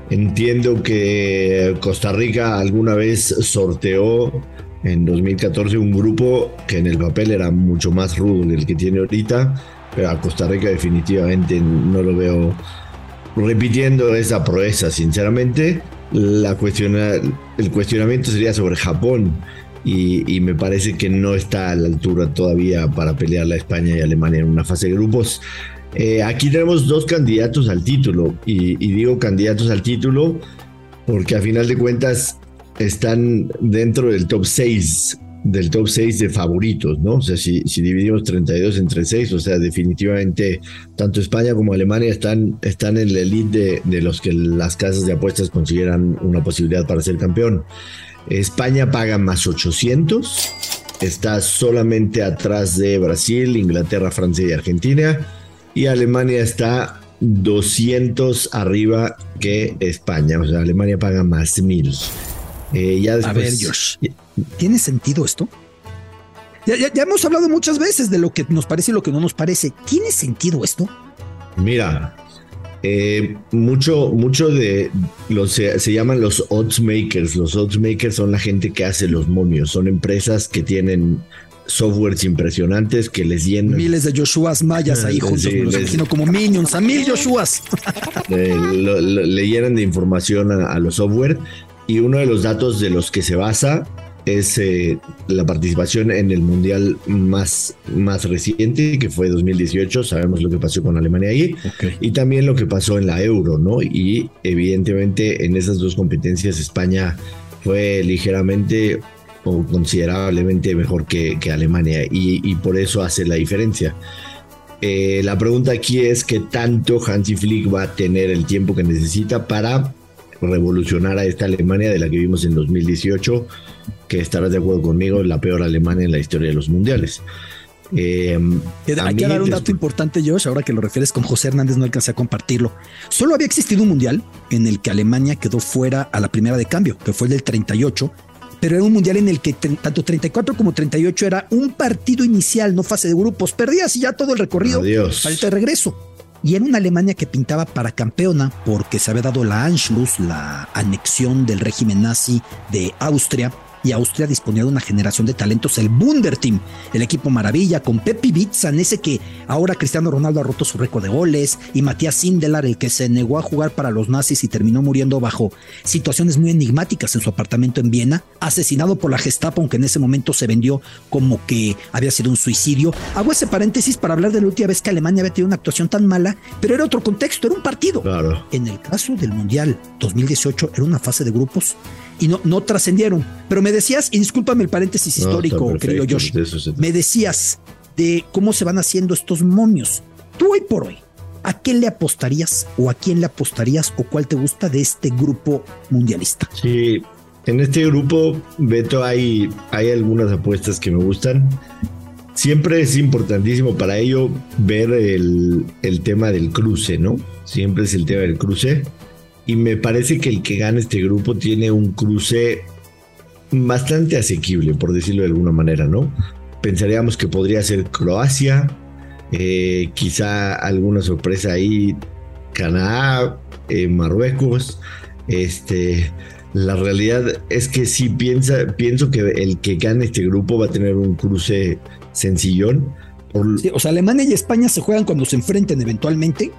Entiendo que Costa Rica alguna vez sorteó en 2014 un grupo que en el papel era mucho más rudo del que tiene ahorita, pero a Costa Rica definitivamente no lo veo repitiendo esa proeza, sinceramente. La cuestiona, el cuestionamiento sería sobre Japón y, me parece que no está a la altura todavía para pelear la España y Alemania en una fase de grupos. Eh, aquí tenemos dos candidatos al título y, y digo candidatos al título porque a final de cuentas están dentro del top 6 del top 6 de favoritos, ¿no? O sea, si, si, dividimos 32 entre 6, o sea, definitivamente tanto España como Alemania están, están en la elite de, de, los que las casas de apuestas consideran una posibilidad para ser campeón. España paga más 800, está solamente atrás de Brasil, Inglaterra, Francia y Argentina, y Alemania está 200 arriba que España, o sea, Alemania paga más 1000. Eh, a ver, Josh, ¿tiene sentido esto? Ya, hemos hablado muchas veces de lo que nos parece y lo que no nos parece. ¿Tiene sentido esto? Mira, eh, mucho, mucho de los se, llaman los odds makers. Los odds makers son la gente que hace los momios. Son empresas que tienen softwares impresionantes que les llenan. Miles de Joshuas mayas ahí juntos, me los imagino como minions, a mil Joshuas. le llenan de información a, a los software y uno de los datos de los que se basa es eh, la participación en el mundial más, más reciente, que fue 2018. Sabemos lo que pasó con Alemania ahí. Y también lo que pasó en la Euro, ¿no? Y evidentemente en esas dos competencias España fue ligeramente o considerablemente mejor que, que Alemania. Y, por eso hace la diferencia. Eh, la pregunta aquí es qué tanto Hansi Flick va a tener el tiempo que necesita para revolucionar a esta Alemania de la que vimos en 2018, que estarás de acuerdo conmigo, es la peor Alemania en la historia de los mundiales. Eh, Hay que dar un dato importante, Josh, ahora que lo refieres con José Hernández, no alcancé a compartirlo. Solo había existido un mundial en el que Alemania quedó fuera a la primera de cambio, que fue el del 38, pero era un mundial en el que tanto 34 como 38 era un partido inicial, no fase de grupos. Perdías y ya todo el recorrido. Adiós. Falta de regreso y era una Alemania que pintaba para campeona porque se había dado la Anschluss, la anexión del régimen nazi de Austria, y Austria disponía de una generación de talentos, el Bunderteam, el equipo maravilla, con Pepi Bitzan, ese que ahora Cristiano Ronaldo ha roto su récord de goles, y Matías Sindelar, el que se negó a jugar para los nazis y terminó muriendo bajo situaciones muy enigmáticas en su apartamento en Viena, asesinado por la Gestapo, aunque en ese momento se vendió como que había sido un suicidio. Hago ese paréntesis para hablar de la última vez que Alemania había tenido una actuación tan mala, pero era otro contexto, era un partido. Claro. En el caso del Mundial 2018 era una fase de grupos y no, no trascendieron. Pero me decías, y discúlpame el paréntesis histórico, querido Josh, me decías de cómo se van haciendo estos momios. Tú hoy por hoy, ¿a qué le apostarías o a quién le apostarías o cuál te gusta de este grupo mundialista? Sí, en este grupo, Beto, hay, hay algunas apuestas que me gustan. Siempre es importantísimo para ello ver el, el tema del cruce, ¿no? Siempre es el tema del cruce y me parece que el que gana este grupo tiene un cruce bastante asequible, por decirlo de alguna manera, ¿no? Pensaríamos que podría ser Croacia, eh, quizá alguna sorpresa ahí, Canadá, eh, Marruecos. Este, la realidad es que sí piensa, pienso que el que gane este grupo va a tener un cruce sencillón. o sea, Alemania y España se juegan cuando se enfrenten eventualmente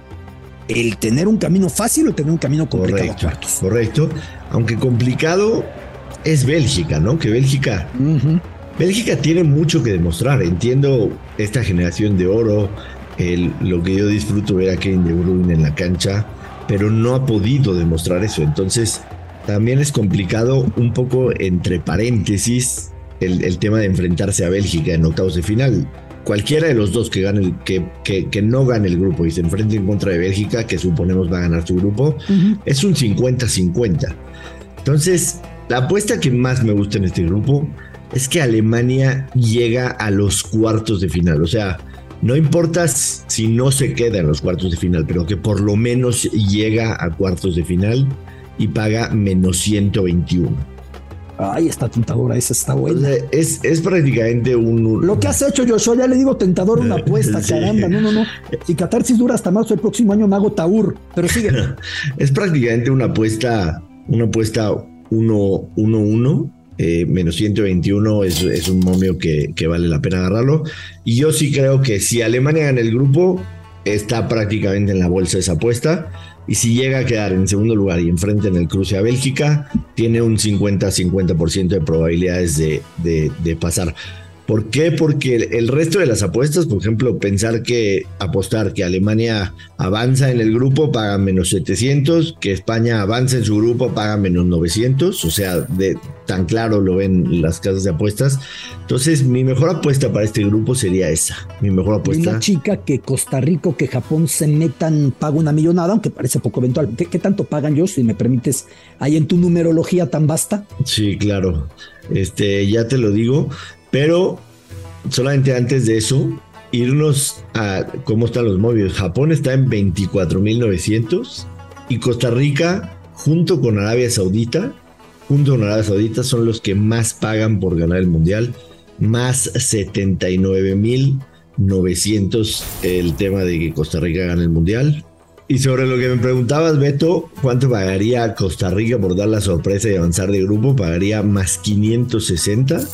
el tener un camino fácil o tener un camino complicado correcto, Correcto, aunque complicado es Bélgica, ¿no? Que Bélgica, Bélgica tiene mucho que demostrar. Entiendo esta generación de oro, lo que yo disfruto ver a Kevin De Bruyne en la cancha, pero no ha podido demostrar eso. Entonces, también es complicado un poco entre paréntesis el, el tema de enfrentarse a Bélgica en octavos de final cualquiera de los dos que, gane, que, que, no gane el grupo y se enfrente en contra de Bélgica, que suponemos va a ganar su grupo, es un 50-50. Entonces, la apuesta que más me gusta en este grupo es que Alemania llega a los cuartos de final. O sea, no importa si no se queda en los cuartos de final, pero que por lo menos llega a cuartos de final y paga menos 121. Ay, está tentadora, esa está buena. es, es prácticamente un, Lo que has hecho, yo ya le digo tentador una apuesta, caramba. No, no, no. Si Catarsis dura hasta marzo del próximo año, me hago Taur. Pero sigue. es prácticamente una apuesta, una apuesta 1-1, eh, menos 121 es, es un momio que, que, vale la pena agarrarlo. Y yo sí creo que si Alemania gana el grupo, está prácticamente en la bolsa esa apuesta. Y si llega a quedar en segundo lugar y enfrente en el cruce a Bélgica, tiene un 50-50% de probabilidades de, de, de pasar. ¿Por qué? Porque el resto de las apuestas, por ejemplo, pensar que apostar que Alemania avanza en el grupo paga menos 700, que España avanza en su grupo paga menos 900, o sea, de, tan claro lo ven las casas de apuestas. Entonces, mi mejor apuesta para este grupo sería esa. Mi mejor apuesta. Una chica que Costa Rica que Japón se metan paga una millonada, aunque parece poco eventual. ¿Qué, ¿Qué, tanto pagan yo, si me permites, ahí en tu numerología tan vasta? Sí, claro. Este, ya te lo digo. Pero solamente antes de eso, irnos a cómo están los móviles. Japón está en 24.900 y Costa Rica, junto con Arabia Saudita, junto con Arabia Saudita, son los que más pagan por ganar el mundial. Más 79.900 el tema de que Costa Rica gane el mundial. Y sobre lo que me preguntabas, Beto, ¿cuánto pagaría Costa Rica por dar la sorpresa y avanzar de grupo? Pagaría más 560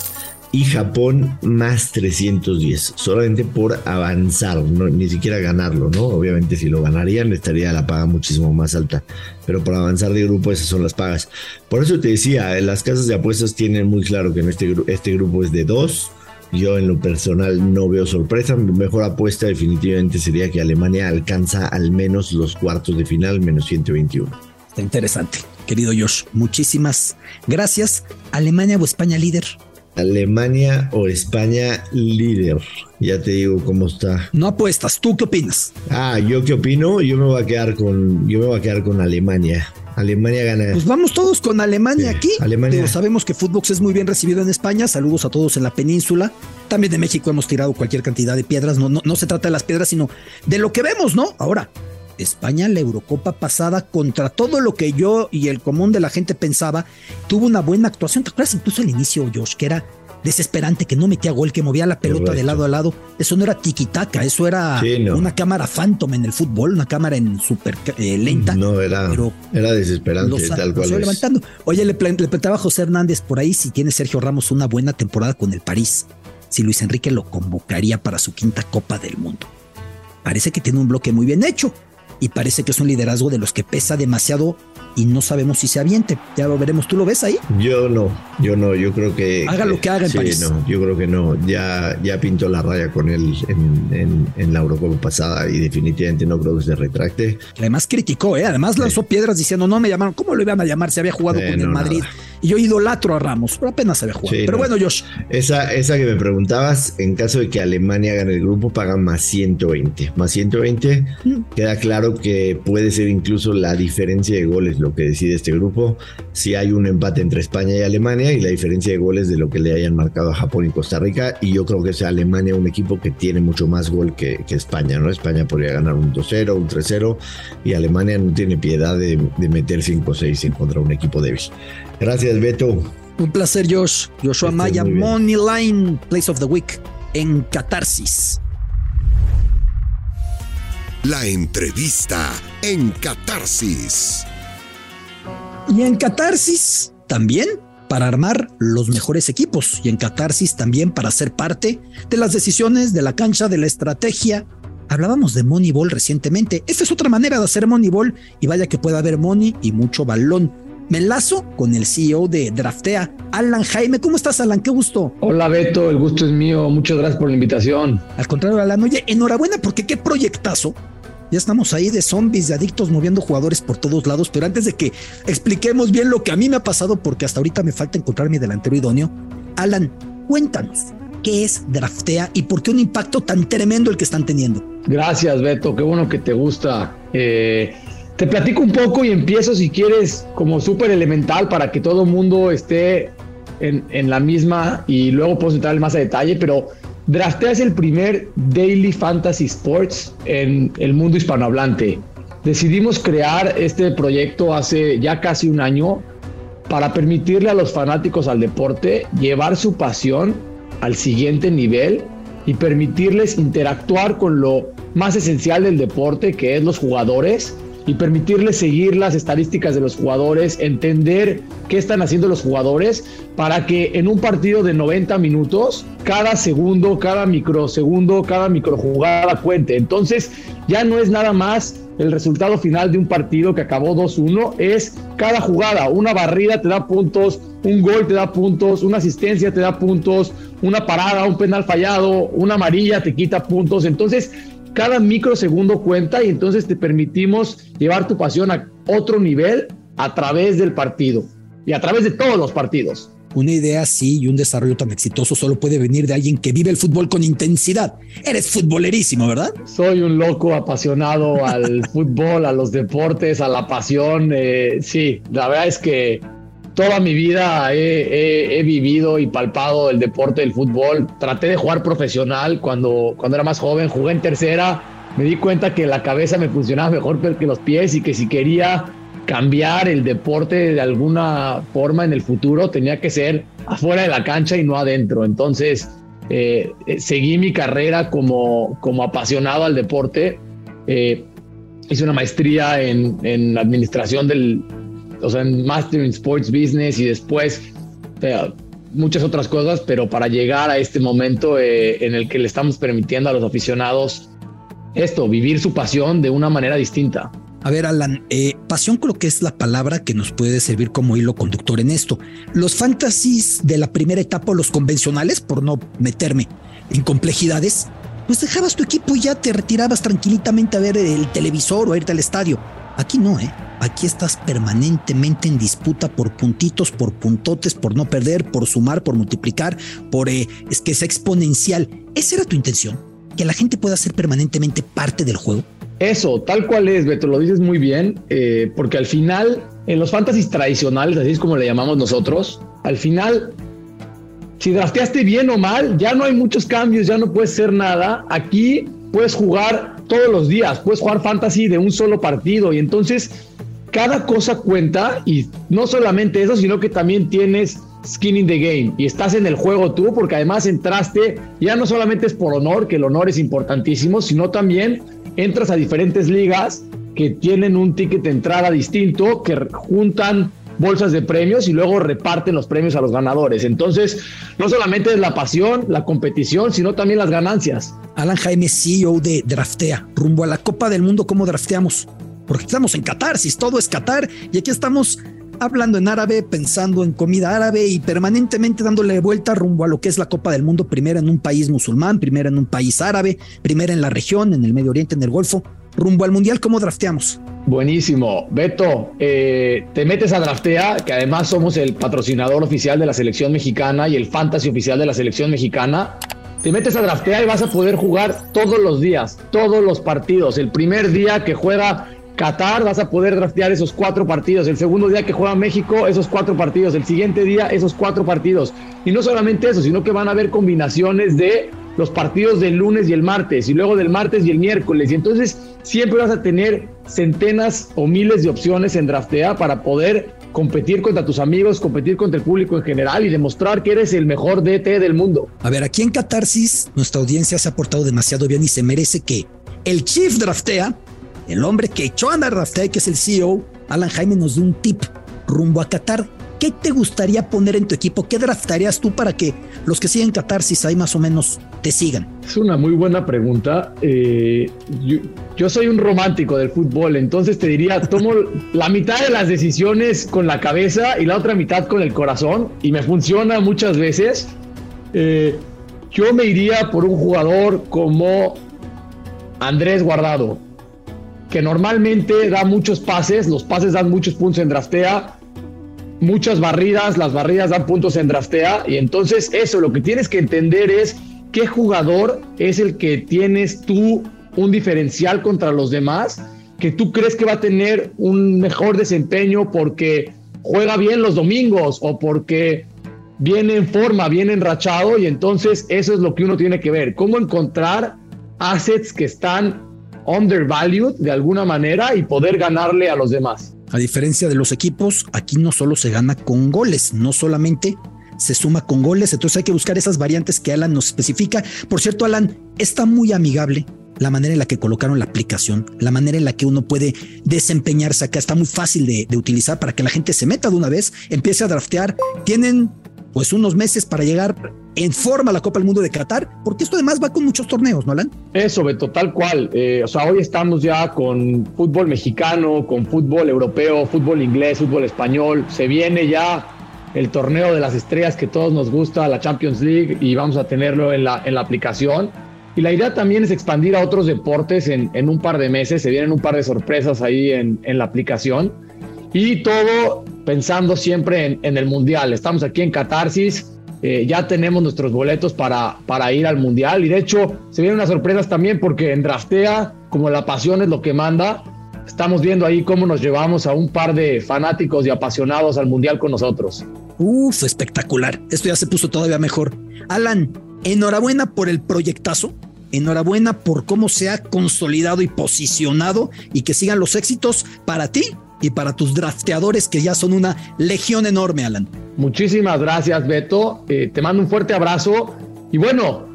y Japón más 310, solamente por avanzar, no, ni siquiera ganarlo, ¿no? Obviamente si lo ganarían estaría la paga muchísimo más alta, pero para avanzar de grupo esas son las pagas. Por eso te decía, las casas de apuestas tienen muy claro que en este, este grupo es de dos. Yo en lo personal no veo sorpresa. Mi mejor apuesta definitivamente sería que Alemania alcanza al menos los cuartos de final menos 121. Está interesante, querido Josh. Muchísimas gracias. Alemania o España líder. Alemania o España líder. Ya te digo cómo está. No apuestas, ¿tú qué opinas? Ah, yo qué opino, yo me voy a quedar con yo me voy a quedar con Alemania. Alemania gana. Pues vamos todos con Alemania sí, aquí. Alemania. Pero sabemos que Footbox es muy bien recibido en España. Saludos a todos en la península. También de México hemos tirado cualquier cantidad de piedras. No, no, no se trata de las piedras, sino de lo que vemos, ¿no? Ahora, España, la Eurocopa pasada, contra todo lo que yo y el común de la gente pensaba, tuvo una buena actuación. ¿Te acuerdas incluso al inicio, Josh, que era desesperante, que no metía gol, que movía la pelota de lado a lado? Eso no era tiquitaca, eso era sí, no. una cámara phantom en el fútbol, una cámara en súper eh, lenta. No, era, pero era desesperante, los, tal cual. Levantando. Oye, le, le preguntaba a José Hernández por ahí si tiene Sergio Ramos una buena temporada con el París, si Luis Enrique lo convocaría para su quinta Copa del Mundo. Parece que tiene un bloque muy bien hecho y parece que es un liderazgo de los que pesa demasiado y no sabemos si se aviente. Ya lo veremos. ¿Tú lo ves ahí? Yo no, yo no, yo creo que... Haga lo que haga en sí, París. no, yo creo que no. Ya, ya pintó la raya con él en, en, en, la Eurocopa pasada y definitivamente no creo que se retracte. Además criticó, ¿eh? Además lanzó sí. piedras diciendo, no me llamaron. ¿Cómo lo iban a llamar? Se había jugado eh, con no, el Madrid. Nada. Y yo idolatro a Ramos, pero apenas había jugado. Sí, pero no. bueno, Josh. Esa, esa que me preguntabas, en caso de que Alemania gane el grupo, pagan más 120. Más 120, mm. queda claro que puede ser incluso la diferencia de goles lo que decide este grupo. Si hay un empate entre España y Alemania y la diferencia de goles de lo que le hayan marcado a Japón y Costa Rica. Y yo creo que es Alemania un equipo que tiene mucho más gol que, que España, ¿no? España podría ganar un 2-0, un 3-0 y Alemania no tiene piedad de, de meter 5-6 contra un equipo débil. Gracias, Beto. Un placer, Josh. Joshua Maya, Money Line, Place of the Week en Catarsis. La entrevista en Catarsis. Y en Catarsis también para armar los mejores equipos y en Catarsis también para ser parte de las decisiones de la cancha, de la estrategia. Hablábamos de Moneyball recientemente. Esta es otra manera de hacer Moneyball y vaya que puede haber money y mucho balón. Me enlazo con el CEO de Draftea, Alan Jaime. ¿Cómo estás, Alan? Qué gusto. Hola, Beto. El gusto es mío. Muchas gracias por la invitación. Al contrario, Alan. Oye, enhorabuena porque qué proyectazo. Ya estamos ahí de zombies, de adictos, moviendo jugadores por todos lados. Pero antes de que expliquemos bien lo que a mí me ha pasado, porque hasta ahorita me falta encontrar mi delantero idóneo, Alan, cuéntanos. ¿Qué es Draftea y por qué un impacto tan tremendo el que están teniendo? Gracias, Beto. Qué bueno que te gusta. Eh, te platico un poco y empiezo si quieres como súper elemental para que todo el mundo esté en, en, la misma y luego puedo entrar más a detalle, pero Draftea es el primer Daily Fantasy Sports en el mundo hispanohablante. Decidimos crear este proyecto hace ya casi un año para permitirle a los fanáticos al deporte llevar su pasión al siguiente nivel y permitirles interactuar con lo más esencial del deporte, que es los jugadores, y permitirles seguir las estadísticas de los jugadores, entender qué están haciendo los jugadores para que en un partido de 90 minutos, cada segundo, cada microsegundo, cada microjugada cuente. Entonces, ya no es nada más el resultado final de un partido que acabó 2-1, es cada jugada, una barrida te da puntos, un gol te da puntos, una asistencia te da puntos, una parada, un penal fallado, una amarilla te quita puntos. Entonces, cada microsegundo cuenta y entonces te permitimos llevar tu pasión a otro nivel a través del partido y a través de todos los partidos. Una idea así y un desarrollo tan exitoso solo puede venir de alguien que vive el fútbol con intensidad. Eres futbolerísimo, ¿verdad? Soy un loco apasionado al fútbol, a los deportes, a la pasión. Eh, sí, la verdad es que toda mi vida he, vivido y palpado el deporte del fútbol. Traté de jugar profesional cuando, cuando era más joven, jugué en tercera. Me di cuenta que la cabeza me funcionaba mejor que los pies y que si quería cambiar el deporte de alguna forma en el futuro tenía que ser afuera de la cancha y no adentro. Entonces eh, seguí mi carrera como, como apasionado al deporte. Eh, hice una maestría en, en administración del, o sea, en Master in Sports Business y después muchas otras cosas, pero para llegar a este momento eh, en el que le estamos permitiendo a los aficionados esto, vivir su pasión de una manera distinta. A ver, Alan, eh, pasión creo que es la palabra que nos puede servir como hilo conductor en esto. Los fantasies de la primera etapa, los convencionales, por no meterme en complejidades, pues dejabas tu equipo y ya te retirabas tranquilamente a ver el televisor o a irte al estadio. Aquí no, ¿eh? Aquí estás permanentemente en disputa por puntitos, por puntotes, por no perder, por sumar, por multiplicar, por eh, es que es exponencial. ¿Esa era tu intención? ¿Que la gente pueda ser permanentemente parte del juego? Eso, tal cual es, Beto, lo dices muy bien, eh, porque al final, en los fantasies tradicionales, así es como le llamamos nosotros, al final, si drafteaste bien o mal, ya no hay muchos cambios, ya no puedes hacer nada. Aquí puedes jugar todos los días, puedes jugar fantasy de un solo partido y entonces cada cosa cuenta y no solamente eso, sino que también tienes skin in the game y estás en el juego tú porque además entraste, ya no solamente es por honor, que el honor es importantísimo, sino también entras a diferentes ligas que tienen un ticket de entrada distinto, que juntan bolsas de premios y luego reparten los premios a los ganadores. Entonces, no solamente es la pasión, la competición, sino también las ganancias. Alan Jaime, CEO de Draftea, rumbo a la Copa del Mundo, ¿cómo drafteamos? Porque estamos en Qatar, si todo es Qatar, y aquí estamos hablando en árabe, pensando en comida árabe y permanentemente dándole vuelta rumbo a lo que es la Copa del Mundo, primero en un país musulmán, primero en un país árabe, primero en la región, en el Medio Oriente, en el Golfo rumbo al Mundial, ¿cómo drafteamos? Buenísimo. Beto, eh, te metes a Draftea, que además somos el patrocinador oficial de la selección mexicana y el fantasy oficial de la selección mexicana. Te metes a Draftea y vas a poder jugar todos los días, todos los partidos. El primer día que juega Qatar vas a poder draftear esos cuatro partidos. El segundo día que juega México, esos cuatro partidos. El siguiente día, esos cuatro partidos. Y no solamente eso, sino que van a haber combinaciones de los partidos del lunes y el martes, y luego del martes y el miércoles. Y entonces siempre vas a tener centenas o miles de opciones en Draftea para poder competir contra tus amigos, competir contra el público en general y demostrar que eres el mejor DT del mundo. A ver, aquí en Catarsis, nuestra audiencia se ha portado demasiado bien y se merece que el Chief Draftea el hombre que echó a Raftae, que es el CEO, Alan Jaime, nos dio un tip rumbo a Qatar. ¿Qué te gustaría poner en tu equipo? ¿Qué draftarías tú para que los que siguen Catarsis ahí más o menos te sigan? Es una muy buena pregunta. Eh, yo, soy un romántico del fútbol, entonces te diría, tomo la mitad de las decisiones con la cabeza y la otra mitad con el corazón y me funciona muchas veces. Eh, yo me iría por un jugador como Andrés Guardado que normalmente da muchos pases, los pases dan muchos puntos en draftea, muchas barridas, las barridas dan puntos en draftea, y entonces eso, lo que tienes que entender es qué jugador es el que tienes tú un diferencial contra los demás, que tú crees que va a tener un mejor desempeño porque juega bien los domingos o porque viene en forma, viene enrachado, y entonces eso es lo que uno tiene que ver, cómo encontrar assets que están undervalued de alguna manera y poder ganarle a los demás. A diferencia de los equipos, aquí no solo se gana con goles, no solamente se suma con goles, entonces hay que buscar esas variantes que Alan nos especifica. Por cierto, Alan, está muy amigable la manera en la que colocaron la aplicación, la manera en la que uno puede desempeñarse acá, está muy fácil de, de utilizar para que la gente se meta de una vez, empiece a draftear. Tienen pues unos meses para llegar en forma la Copa del Mundo de Qatar, porque esto además va con muchos torneos, ¿no, Alan? Eso, Beto, tal cual. Eh, o sea, hoy estamos ya con fútbol mexicano, con fútbol europeo, fútbol inglés, fútbol español. Se viene ya el torneo de las estrellas que todos nos gusta, la Champions League, y vamos a tenerlo en la, en la aplicación. Y la idea también es expandir a otros deportes en, en un par de meses. Se vienen un par de sorpresas ahí en, en la aplicación. Y todo pensando siempre en, en el Mundial. Estamos aquí en Catarsis. Eh, ya tenemos nuestros boletos para, para ir al Mundial. Y de hecho, se vienen unas sorpresas también porque en Draftea, como la pasión es lo que manda, estamos viendo ahí cómo nos llevamos a un par de fanáticos y apasionados al Mundial con nosotros. Uf, espectacular. Esto ya se puso todavía mejor. Alan, enhorabuena por el proyectazo. Enhorabuena por cómo se ha consolidado y posicionado y que sigan los éxitos para ti y para tus drafteadores que ya son una legión enorme, Alan. Muchísimas gracias, Beto. Eh, te mando un fuerte abrazo y bueno,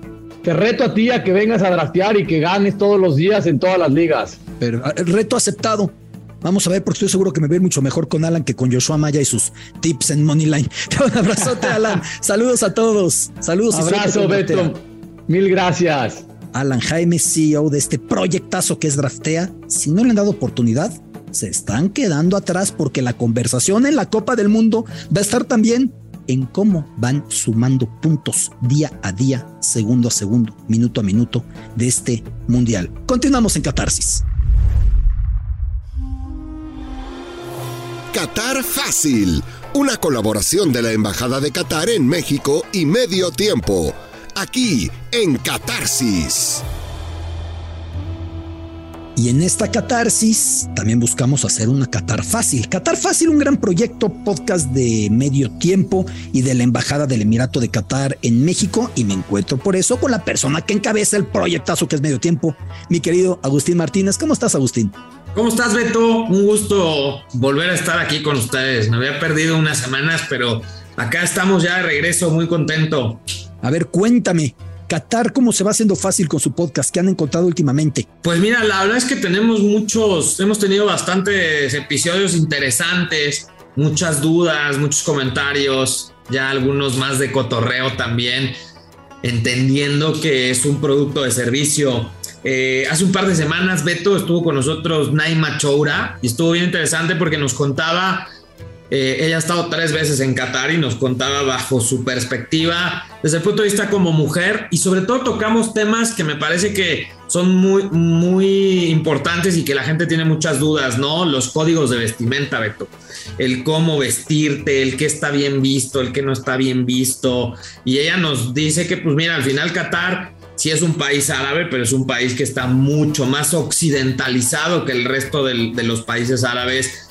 te reto a ti a que vengas a draftear y que ganes todos los días en todas las ligas. Pero el reto aceptado. Vamos a ver, porque estoy seguro que me voy mucho mejor con Alan que con Joshua Maya y sus tips en Moneyline. Un abrazote, Alan. Saludos a todos. Saludos. Abrazo, Beto. Mil gracias. Alan Jaime, CEO de este proyectazo que es Draftea. Si no le han dado oportunidad, se están quedando atrás porque la conversación en la Copa del Mundo va a estar también en cómo van sumando puntos día a día, segundo a segundo, minuto a minuto de este mundial. Continuamos en Catarsis. Qatar Fácil, una colaboración de la Embajada de Qatar en México y Medio Tiempo, aquí en Catarsis. Y en esta catarsis también buscamos hacer una Qatar Fácil. Qatar Fácil, un gran proyecto podcast de medio tiempo y de la Embajada del Emirato de Qatar en México. Y me encuentro por eso con la persona que encabeza el proyectazo que es medio tiempo, mi querido Agustín Martínez. ¿Cómo estás, Agustín? ¿Cómo estás, Beto? Un gusto volver a estar aquí con ustedes. Me había perdido unas semanas, pero acá estamos ya de regreso, muy contento. A ver, cuéntame, Qatar, ¿cómo se va haciendo fácil con su podcast? ¿Qué han encontrado últimamente? Pues mira, la verdad es que tenemos muchos, hemos tenido bastantes episodios interesantes, muchas dudas, muchos comentarios, ya algunos más de cotorreo también, entendiendo que es un producto de servicio. Eh, hace un par de semanas Beto estuvo con nosotros Naima Choura y estuvo bien interesante porque nos contaba eh, ella ha estado tres veces en Qatar y nos contaba bajo su perspectiva, desde el punto de vista como mujer, y sobre todo tocamos temas que me parece que son muy, muy importantes y que la gente tiene muchas dudas, ¿no? Los códigos de vestimenta, Beto. El cómo vestirte, el que está bien visto, el que no está bien visto. Y ella nos dice que, pues mira, al final Qatar sí es un país árabe, pero es un país que está mucho más occidentalizado que el resto del, de los países árabes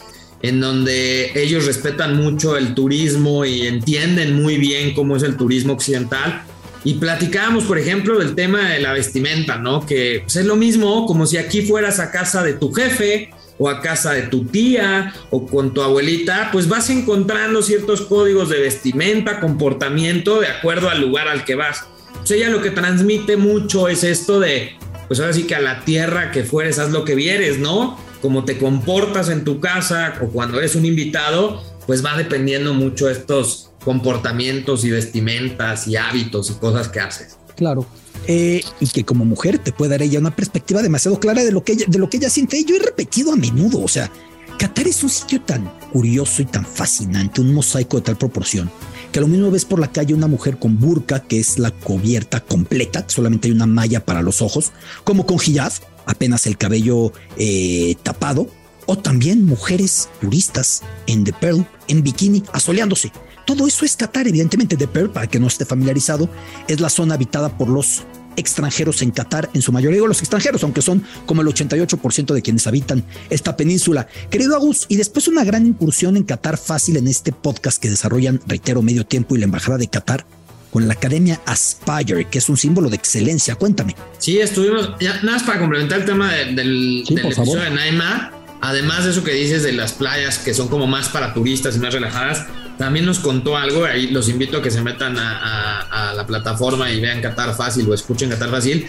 en donde ellos respetan mucho el turismo y entienden muy bien cómo es el turismo occidental. Y platicábamos, por ejemplo, del tema de la vestimenta, ¿no? Que pues, es lo mismo como si aquí fueras a casa de tu jefe o a casa de tu tía o con tu abuelita, pues vas encontrando ciertos códigos de vestimenta, comportamiento de acuerdo al lugar al que vas. Pues ella lo que transmite mucho es esto de, pues ahora sí que a la tierra que fueres, haz lo que vieres, ¿no? Cómo te comportas en tu casa o cuando eres un invitado, pues va dependiendo mucho estos comportamientos y vestimentas y hábitos y cosas que haces. Claro. Eh, y que como mujer te puede dar ella una perspectiva demasiado clara de lo que ella, de lo que ella siente. Yo he repetido a menudo, o sea, Qatar es un sitio tan curioso y tan fascinante, un mosaico de tal proporción, que lo mismo ves por la calle una mujer con burka, que es la cubierta completa, solamente hay una malla para los ojos, como con hijab, apenas el cabello eh, tapado, o también mujeres turistas en The Pearl, en bikini, asoleándose. Todo eso es Qatar, evidentemente. The Pearl, para que no esté familiarizado, es la zona habitada por los extranjeros en Qatar, en su mayoría digo los extranjeros, aunque son como el 88% de quienes habitan esta península. Querido Agus, y después una gran incursión en Qatar fácil en este podcast que desarrollan, reitero, medio tiempo y la Embajada de Qatar, con la Academia Aspire, que es un símbolo de excelencia. Cuéntame. Sí, estuvimos, ya, nada más para complementar el tema del, Sí, del episodio favor. de Naima, además de eso que dices de las playas que son como más para turistas y más relajadas, también nos contó algo, ahí los invito a que se metan a, a- a la plataforma y vean Qatar Fácil o escuchen Qatar Fácil,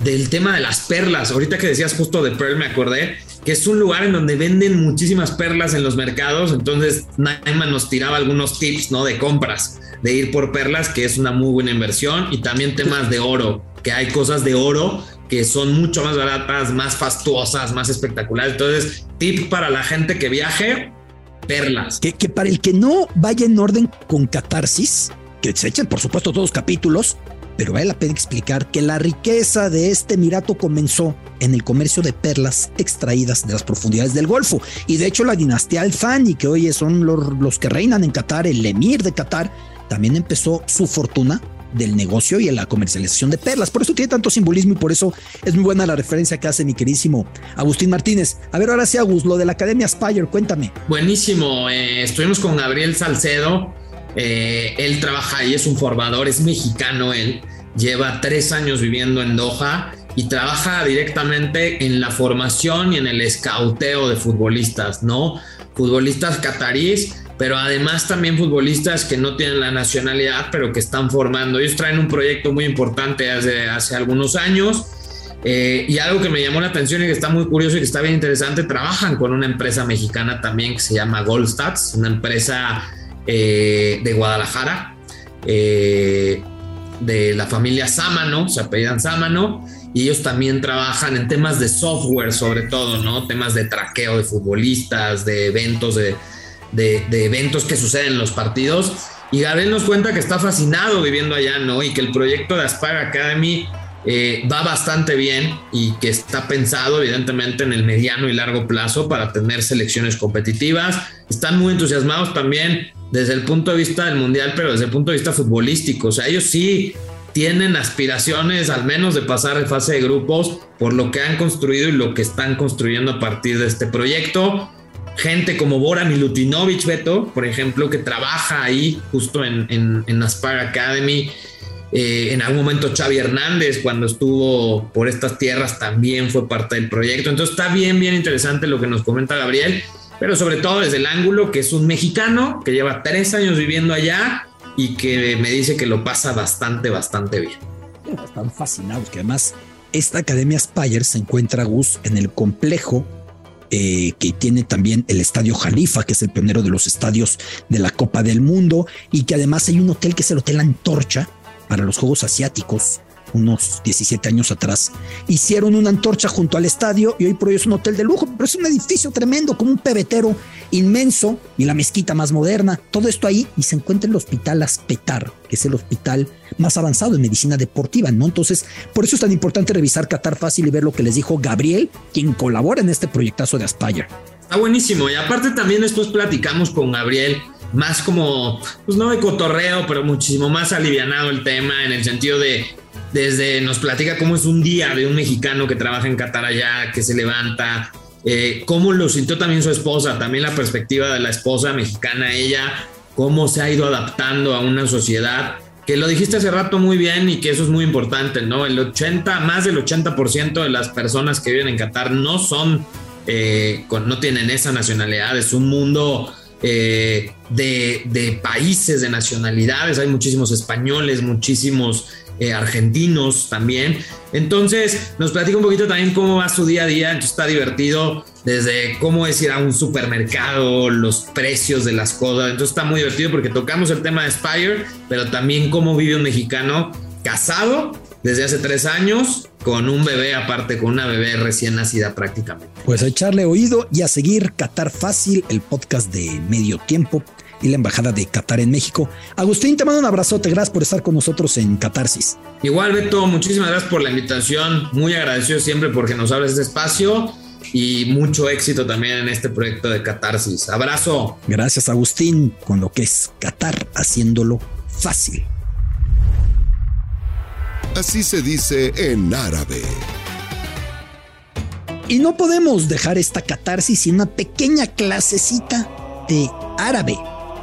del tema de las perlas. Ahorita que decías justo de Pearl, me acordé que es un lugar en donde venden muchísimas perlas en los mercados. Entonces, Naiman nos tiraba algunos tips, ¿no? De compras, de ir por perlas, que es una muy buena inversión. Y también temas de oro, que hay cosas de oro que son mucho más baratas, más fastuosas, más espectaculares. Entonces, tip para la gente que viaje, perlas. Que, que para el que no vaya en orden con catarsis, que se echen por supuesto todos los capítulos, pero vale la pena explicar que la riqueza de este Emirato comenzó en el comercio de perlas extraídas de las profundidades del Golfo. Y de hecho la dinastía Al Thani, que hoy son los, los que reinan en Qatar, el emir de Qatar, también empezó su fortuna del negocio y en la comercialización de perlas. Por eso tiene tanto simbolismo y por eso es muy buena la referencia que hace mi queridísimo Agustín Martínez. A ver, ahora sí, Agus, lo de la Academia Spire, cuéntame. Buenísimo. Eh, estuvimos con Gabriel Salcedo. Eh, él trabaja ahí, es un formador, es mexicano él. Lleva tres años viviendo en Doha y trabaja directamente en la formación y en el escauteo de futbolistas, ¿no? Futbolistas cataríes pero además también futbolistas que no tienen la nacionalidad, pero que están formando. Ellos traen un proyecto muy importante hace, hace algunos años. Eh, y algo que me llamó la atención y que está muy curioso y que está bien interesante, trabajan con una empresa mexicana también que se llama Goldstats, una empresa eh, de Guadalajara, eh, de la familia Sámano, se apellidan Sámano, y ellos también trabajan en temas de software sobre todo, ¿no? Temas de traqueo de futbolistas, de eventos, de, de, eventos que suceden en los partidos. Y Gabriel nos cuenta que está fascinado viviendo allá, ¿no? Y que el proyecto de Aspire Academy eh, va bastante bien y que está pensado evidentemente en el mediano y largo plazo para tener selecciones competitivas. Están muy entusiasmados también desde el punto de vista del mundial, pero desde el punto de vista futbolístico. O sea, ellos sí tienen aspiraciones al menos de pasar de fase de grupos por lo que han construido y lo que están construyendo a partir de este proyecto gente como Bora Milutinovic, Beto, por ejemplo, que trabaja ahí justo en, en, Aspire Academy. Eh, en algún momento Xavi Hernández, cuando estuvo por estas tierras, también fue parte del proyecto. Entonces está bien, bien interesante lo que nos comenta Gabriel, pero sobre todo desde el ángulo que es un mexicano que lleva tres años viviendo allá y que me dice que lo pasa bastante, bastante bien. Están fascinados, que además esta Academia Spire se encuentra, Gus, en el complejo eh, que tiene también el Estadio Jalifa, que es el pionero de los estadios de la Copa del Mundo, y que además hay un hotel que es el Hotel Antorcha para los Juegos Asiáticos, unos 17 años atrás, hicieron una antorcha junto al estadio y hoy por hoy es un hotel de lujo, pero es un edificio tremendo, como un pebetero inmenso y la mezquita más moderna, todo esto ahí y se encuentra el Hospital Aspetar, que es el hospital más avanzado en medicina deportiva, ¿no? Entonces, por eso es tan importante revisar Qatar Fácil y ver lo que les dijo Gabriel, quien colabora en este proyectazo de Aspire. Está buenísimo y aparte también después platicamos con Gabriel más como, pues no de cotorreo, pero muchísimo más alivianado el tema en el sentido de desde nos platica cómo es un día de un mexicano que trabaja en Qatar allá, que se levanta, eh, cómo lo sintió también su esposa, también la perspectiva de la esposa mexicana, ella, cómo se ha ido adaptando a una sociedad, que lo dijiste hace rato muy bien y que eso es muy importante, ¿no? El 80, más del 80% de las personas que viven en Qatar no son, eh, no tienen esa nacionalidad, es un mundo... Eh, de, de, países, de nacionalidades. Hay muchísimos españoles, muchísimos eh, argentinos también. Entonces, nos platica un poquito también cómo va su día a día. Entonces, está divertido desde cómo es ir a un supermercado, los precios de las cosas. Entonces, está muy divertido porque tocamos el tema de Spire, pero también cómo vive un mexicano casado desde hace tres años con un bebé aparte, con una bebé recién nacida prácticamente. Pues a echarle oído y a seguir Qatar Fácil, el podcast de medio tiempo y la Embajada de Qatar en México. Agustín, te mando un abrazote, gracias por estar con nosotros en Catarsis. Igual, Beto, muchísimas gracias por la invitación, muy agradecido siempre porque nos abres este espacio y mucho éxito también en este proyecto de Catarsis. Abrazo. Gracias, Agustín, con lo que es Qatar haciéndolo fácil. Así se dice en árabe. Y no podemos dejar esta catarsis sin una pequeña clasecita de árabe.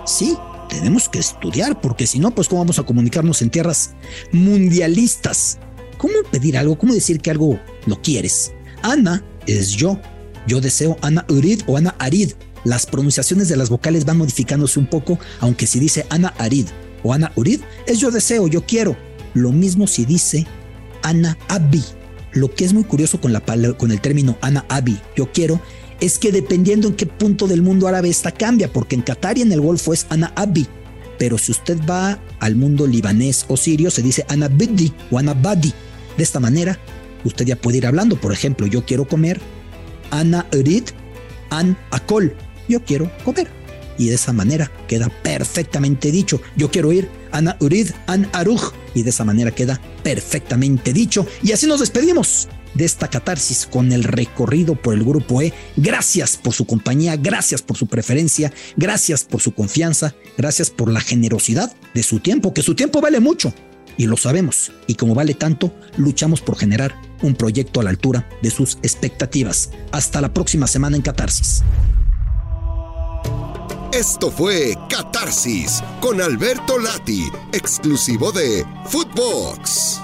Sí, tenemos que estudiar, porque si no, pues cómo vamos a comunicarnos en tierras mundialistas. ¿Cómo pedir algo? ¿Cómo decir que algo lo quieres? Ana es yo. Yo deseo Ana Urid o Ana Arid. Las pronunciaciones de las vocales van modificándose un poco, aunque si dice Ana Arid o Ana Urid, es yo deseo, yo quiero. Lo mismo si dice Ana Abi. Lo que es muy curioso con, la, con el término Ana Abi, yo quiero, es que dependiendo en qué punto del mundo árabe esta cambia, porque en Qatar y en el Golfo es Ana Abi, pero si usted va al mundo libanés o sirio se dice Ana Bidi o Ana Badi. De esta manera, usted ya puede ir hablando. Por ejemplo, yo quiero comer Ana Urid An Akol. Yo quiero comer. Y de esa manera queda perfectamente dicho. Yo quiero ir Ana Urid An Aruj. Y de esa manera queda perfectamente dicho. Y así nos despedimos de esta catarsis con el recorrido por el grupo E. Gracias por su compañía, gracias por su preferencia, gracias por su confianza, gracias por la generosidad de su tiempo, que su tiempo vale mucho y lo sabemos. Y como vale tanto, luchamos por generar un proyecto a la altura de sus expectativas. Hasta la próxima semana en Catarsis. Esto fue Catarsis con Alberto Lati, exclusivo de Footbox.